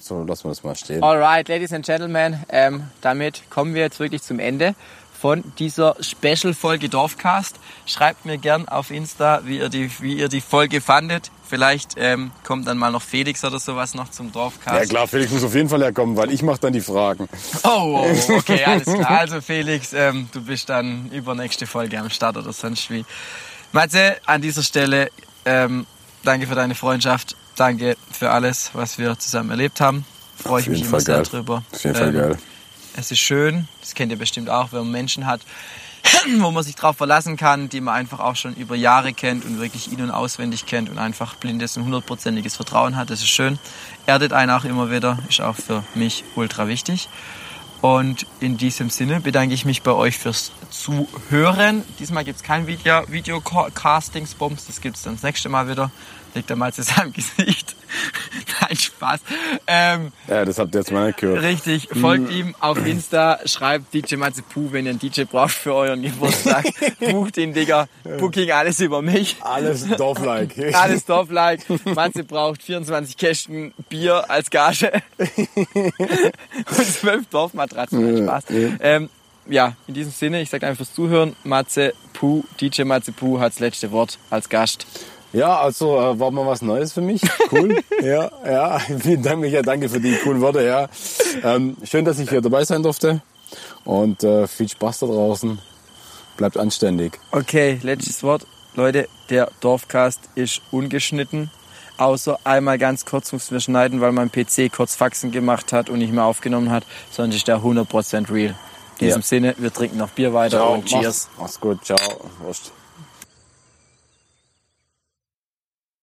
Speaker 2: So lassen wir das mal stehen.
Speaker 1: Alright, Ladies and Gentlemen, ähm, damit kommen wir jetzt wirklich zum Ende von dieser Special-Folge Dorfcast. Schreibt mir gern auf Insta, wie ihr die, wie ihr die Folge fandet. Vielleicht ähm, kommt dann mal noch Felix oder sowas noch zum Dorfcast.
Speaker 2: Ja klar, Felix muss auf jeden Fall herkommen, weil ich mache dann die Fragen.
Speaker 1: Oh, oh, okay, alles klar. Also Felix, ähm, du bist dann übernächste Folge am Start oder sonst wie. Matze, an dieser Stelle ähm, danke für deine Freundschaft. Danke für alles, was wir zusammen erlebt haben. Freue ich mich immer
Speaker 2: Fall
Speaker 1: sehr
Speaker 2: geil.
Speaker 1: drüber.
Speaker 2: Auf jeden Fall
Speaker 1: Ähm,
Speaker 2: geil.
Speaker 1: Es ist schön, das kennt ihr bestimmt auch, wenn man Menschen hat, (clears throat) wo man sich drauf verlassen kann, die man einfach auch schon über Jahre kennt und wirklich in- und auswendig kennt und einfach blindes und hundertprozentiges Vertrauen hat. Das ist schön. Erdet einen auch immer wieder, ist auch für mich ultra wichtig. Und in diesem Sinne bedanke ich mich bei euch fürs Zuhören. Diesmal gibt es kein Video, Video-Castings-Bums, das gibt es dann das nächste Mal wieder. Legt er mal zu seinem (laughs) Gesicht. Nein, Spaß. Ähm,
Speaker 2: Ja, das habt ihr jetzt mal gehört.
Speaker 1: Richtig, folgt ihm auf Insta, schreibt DJ Matze Puh, wenn ihr einen DJ braucht für euren Geburtstag. (laughs) Bucht ihn, Digga. Booking alles über mich.
Speaker 2: Alles Dorf-like. (laughs)
Speaker 1: Alles top-like. Matze braucht 24 Kästen Bier als Gage. Und 12 Dorfmatratzen. Spaß. Ähm, ja, in diesem Sinne, ich sage einfach fürs Zuhören. Matze Puh, DJ Matze Puh hat das letzte Wort als Gast.
Speaker 2: Ja, also äh, war mal was Neues für mich. Cool. (laughs) ja, ja. Vielen Dank, Micha. Danke für die coolen Worte. Ja. Ähm, schön, dass ich hier dabei sein durfte. Und äh, viel Spaß da draußen. Bleibt anständig.
Speaker 1: Okay, letztes Wort. Leute, der Dorfcast ist ungeschnitten. Außer einmal ganz kurz mussten wir schneiden, weil mein PC kurz Faxen gemacht hat und nicht mehr aufgenommen hat. Sonst ist der 100% real. In diesem
Speaker 2: Ja.
Speaker 1: Sinne, wir trinken noch Bier weiter und cheers.
Speaker 2: Mach's, mach's gut. Ciao. Wurst.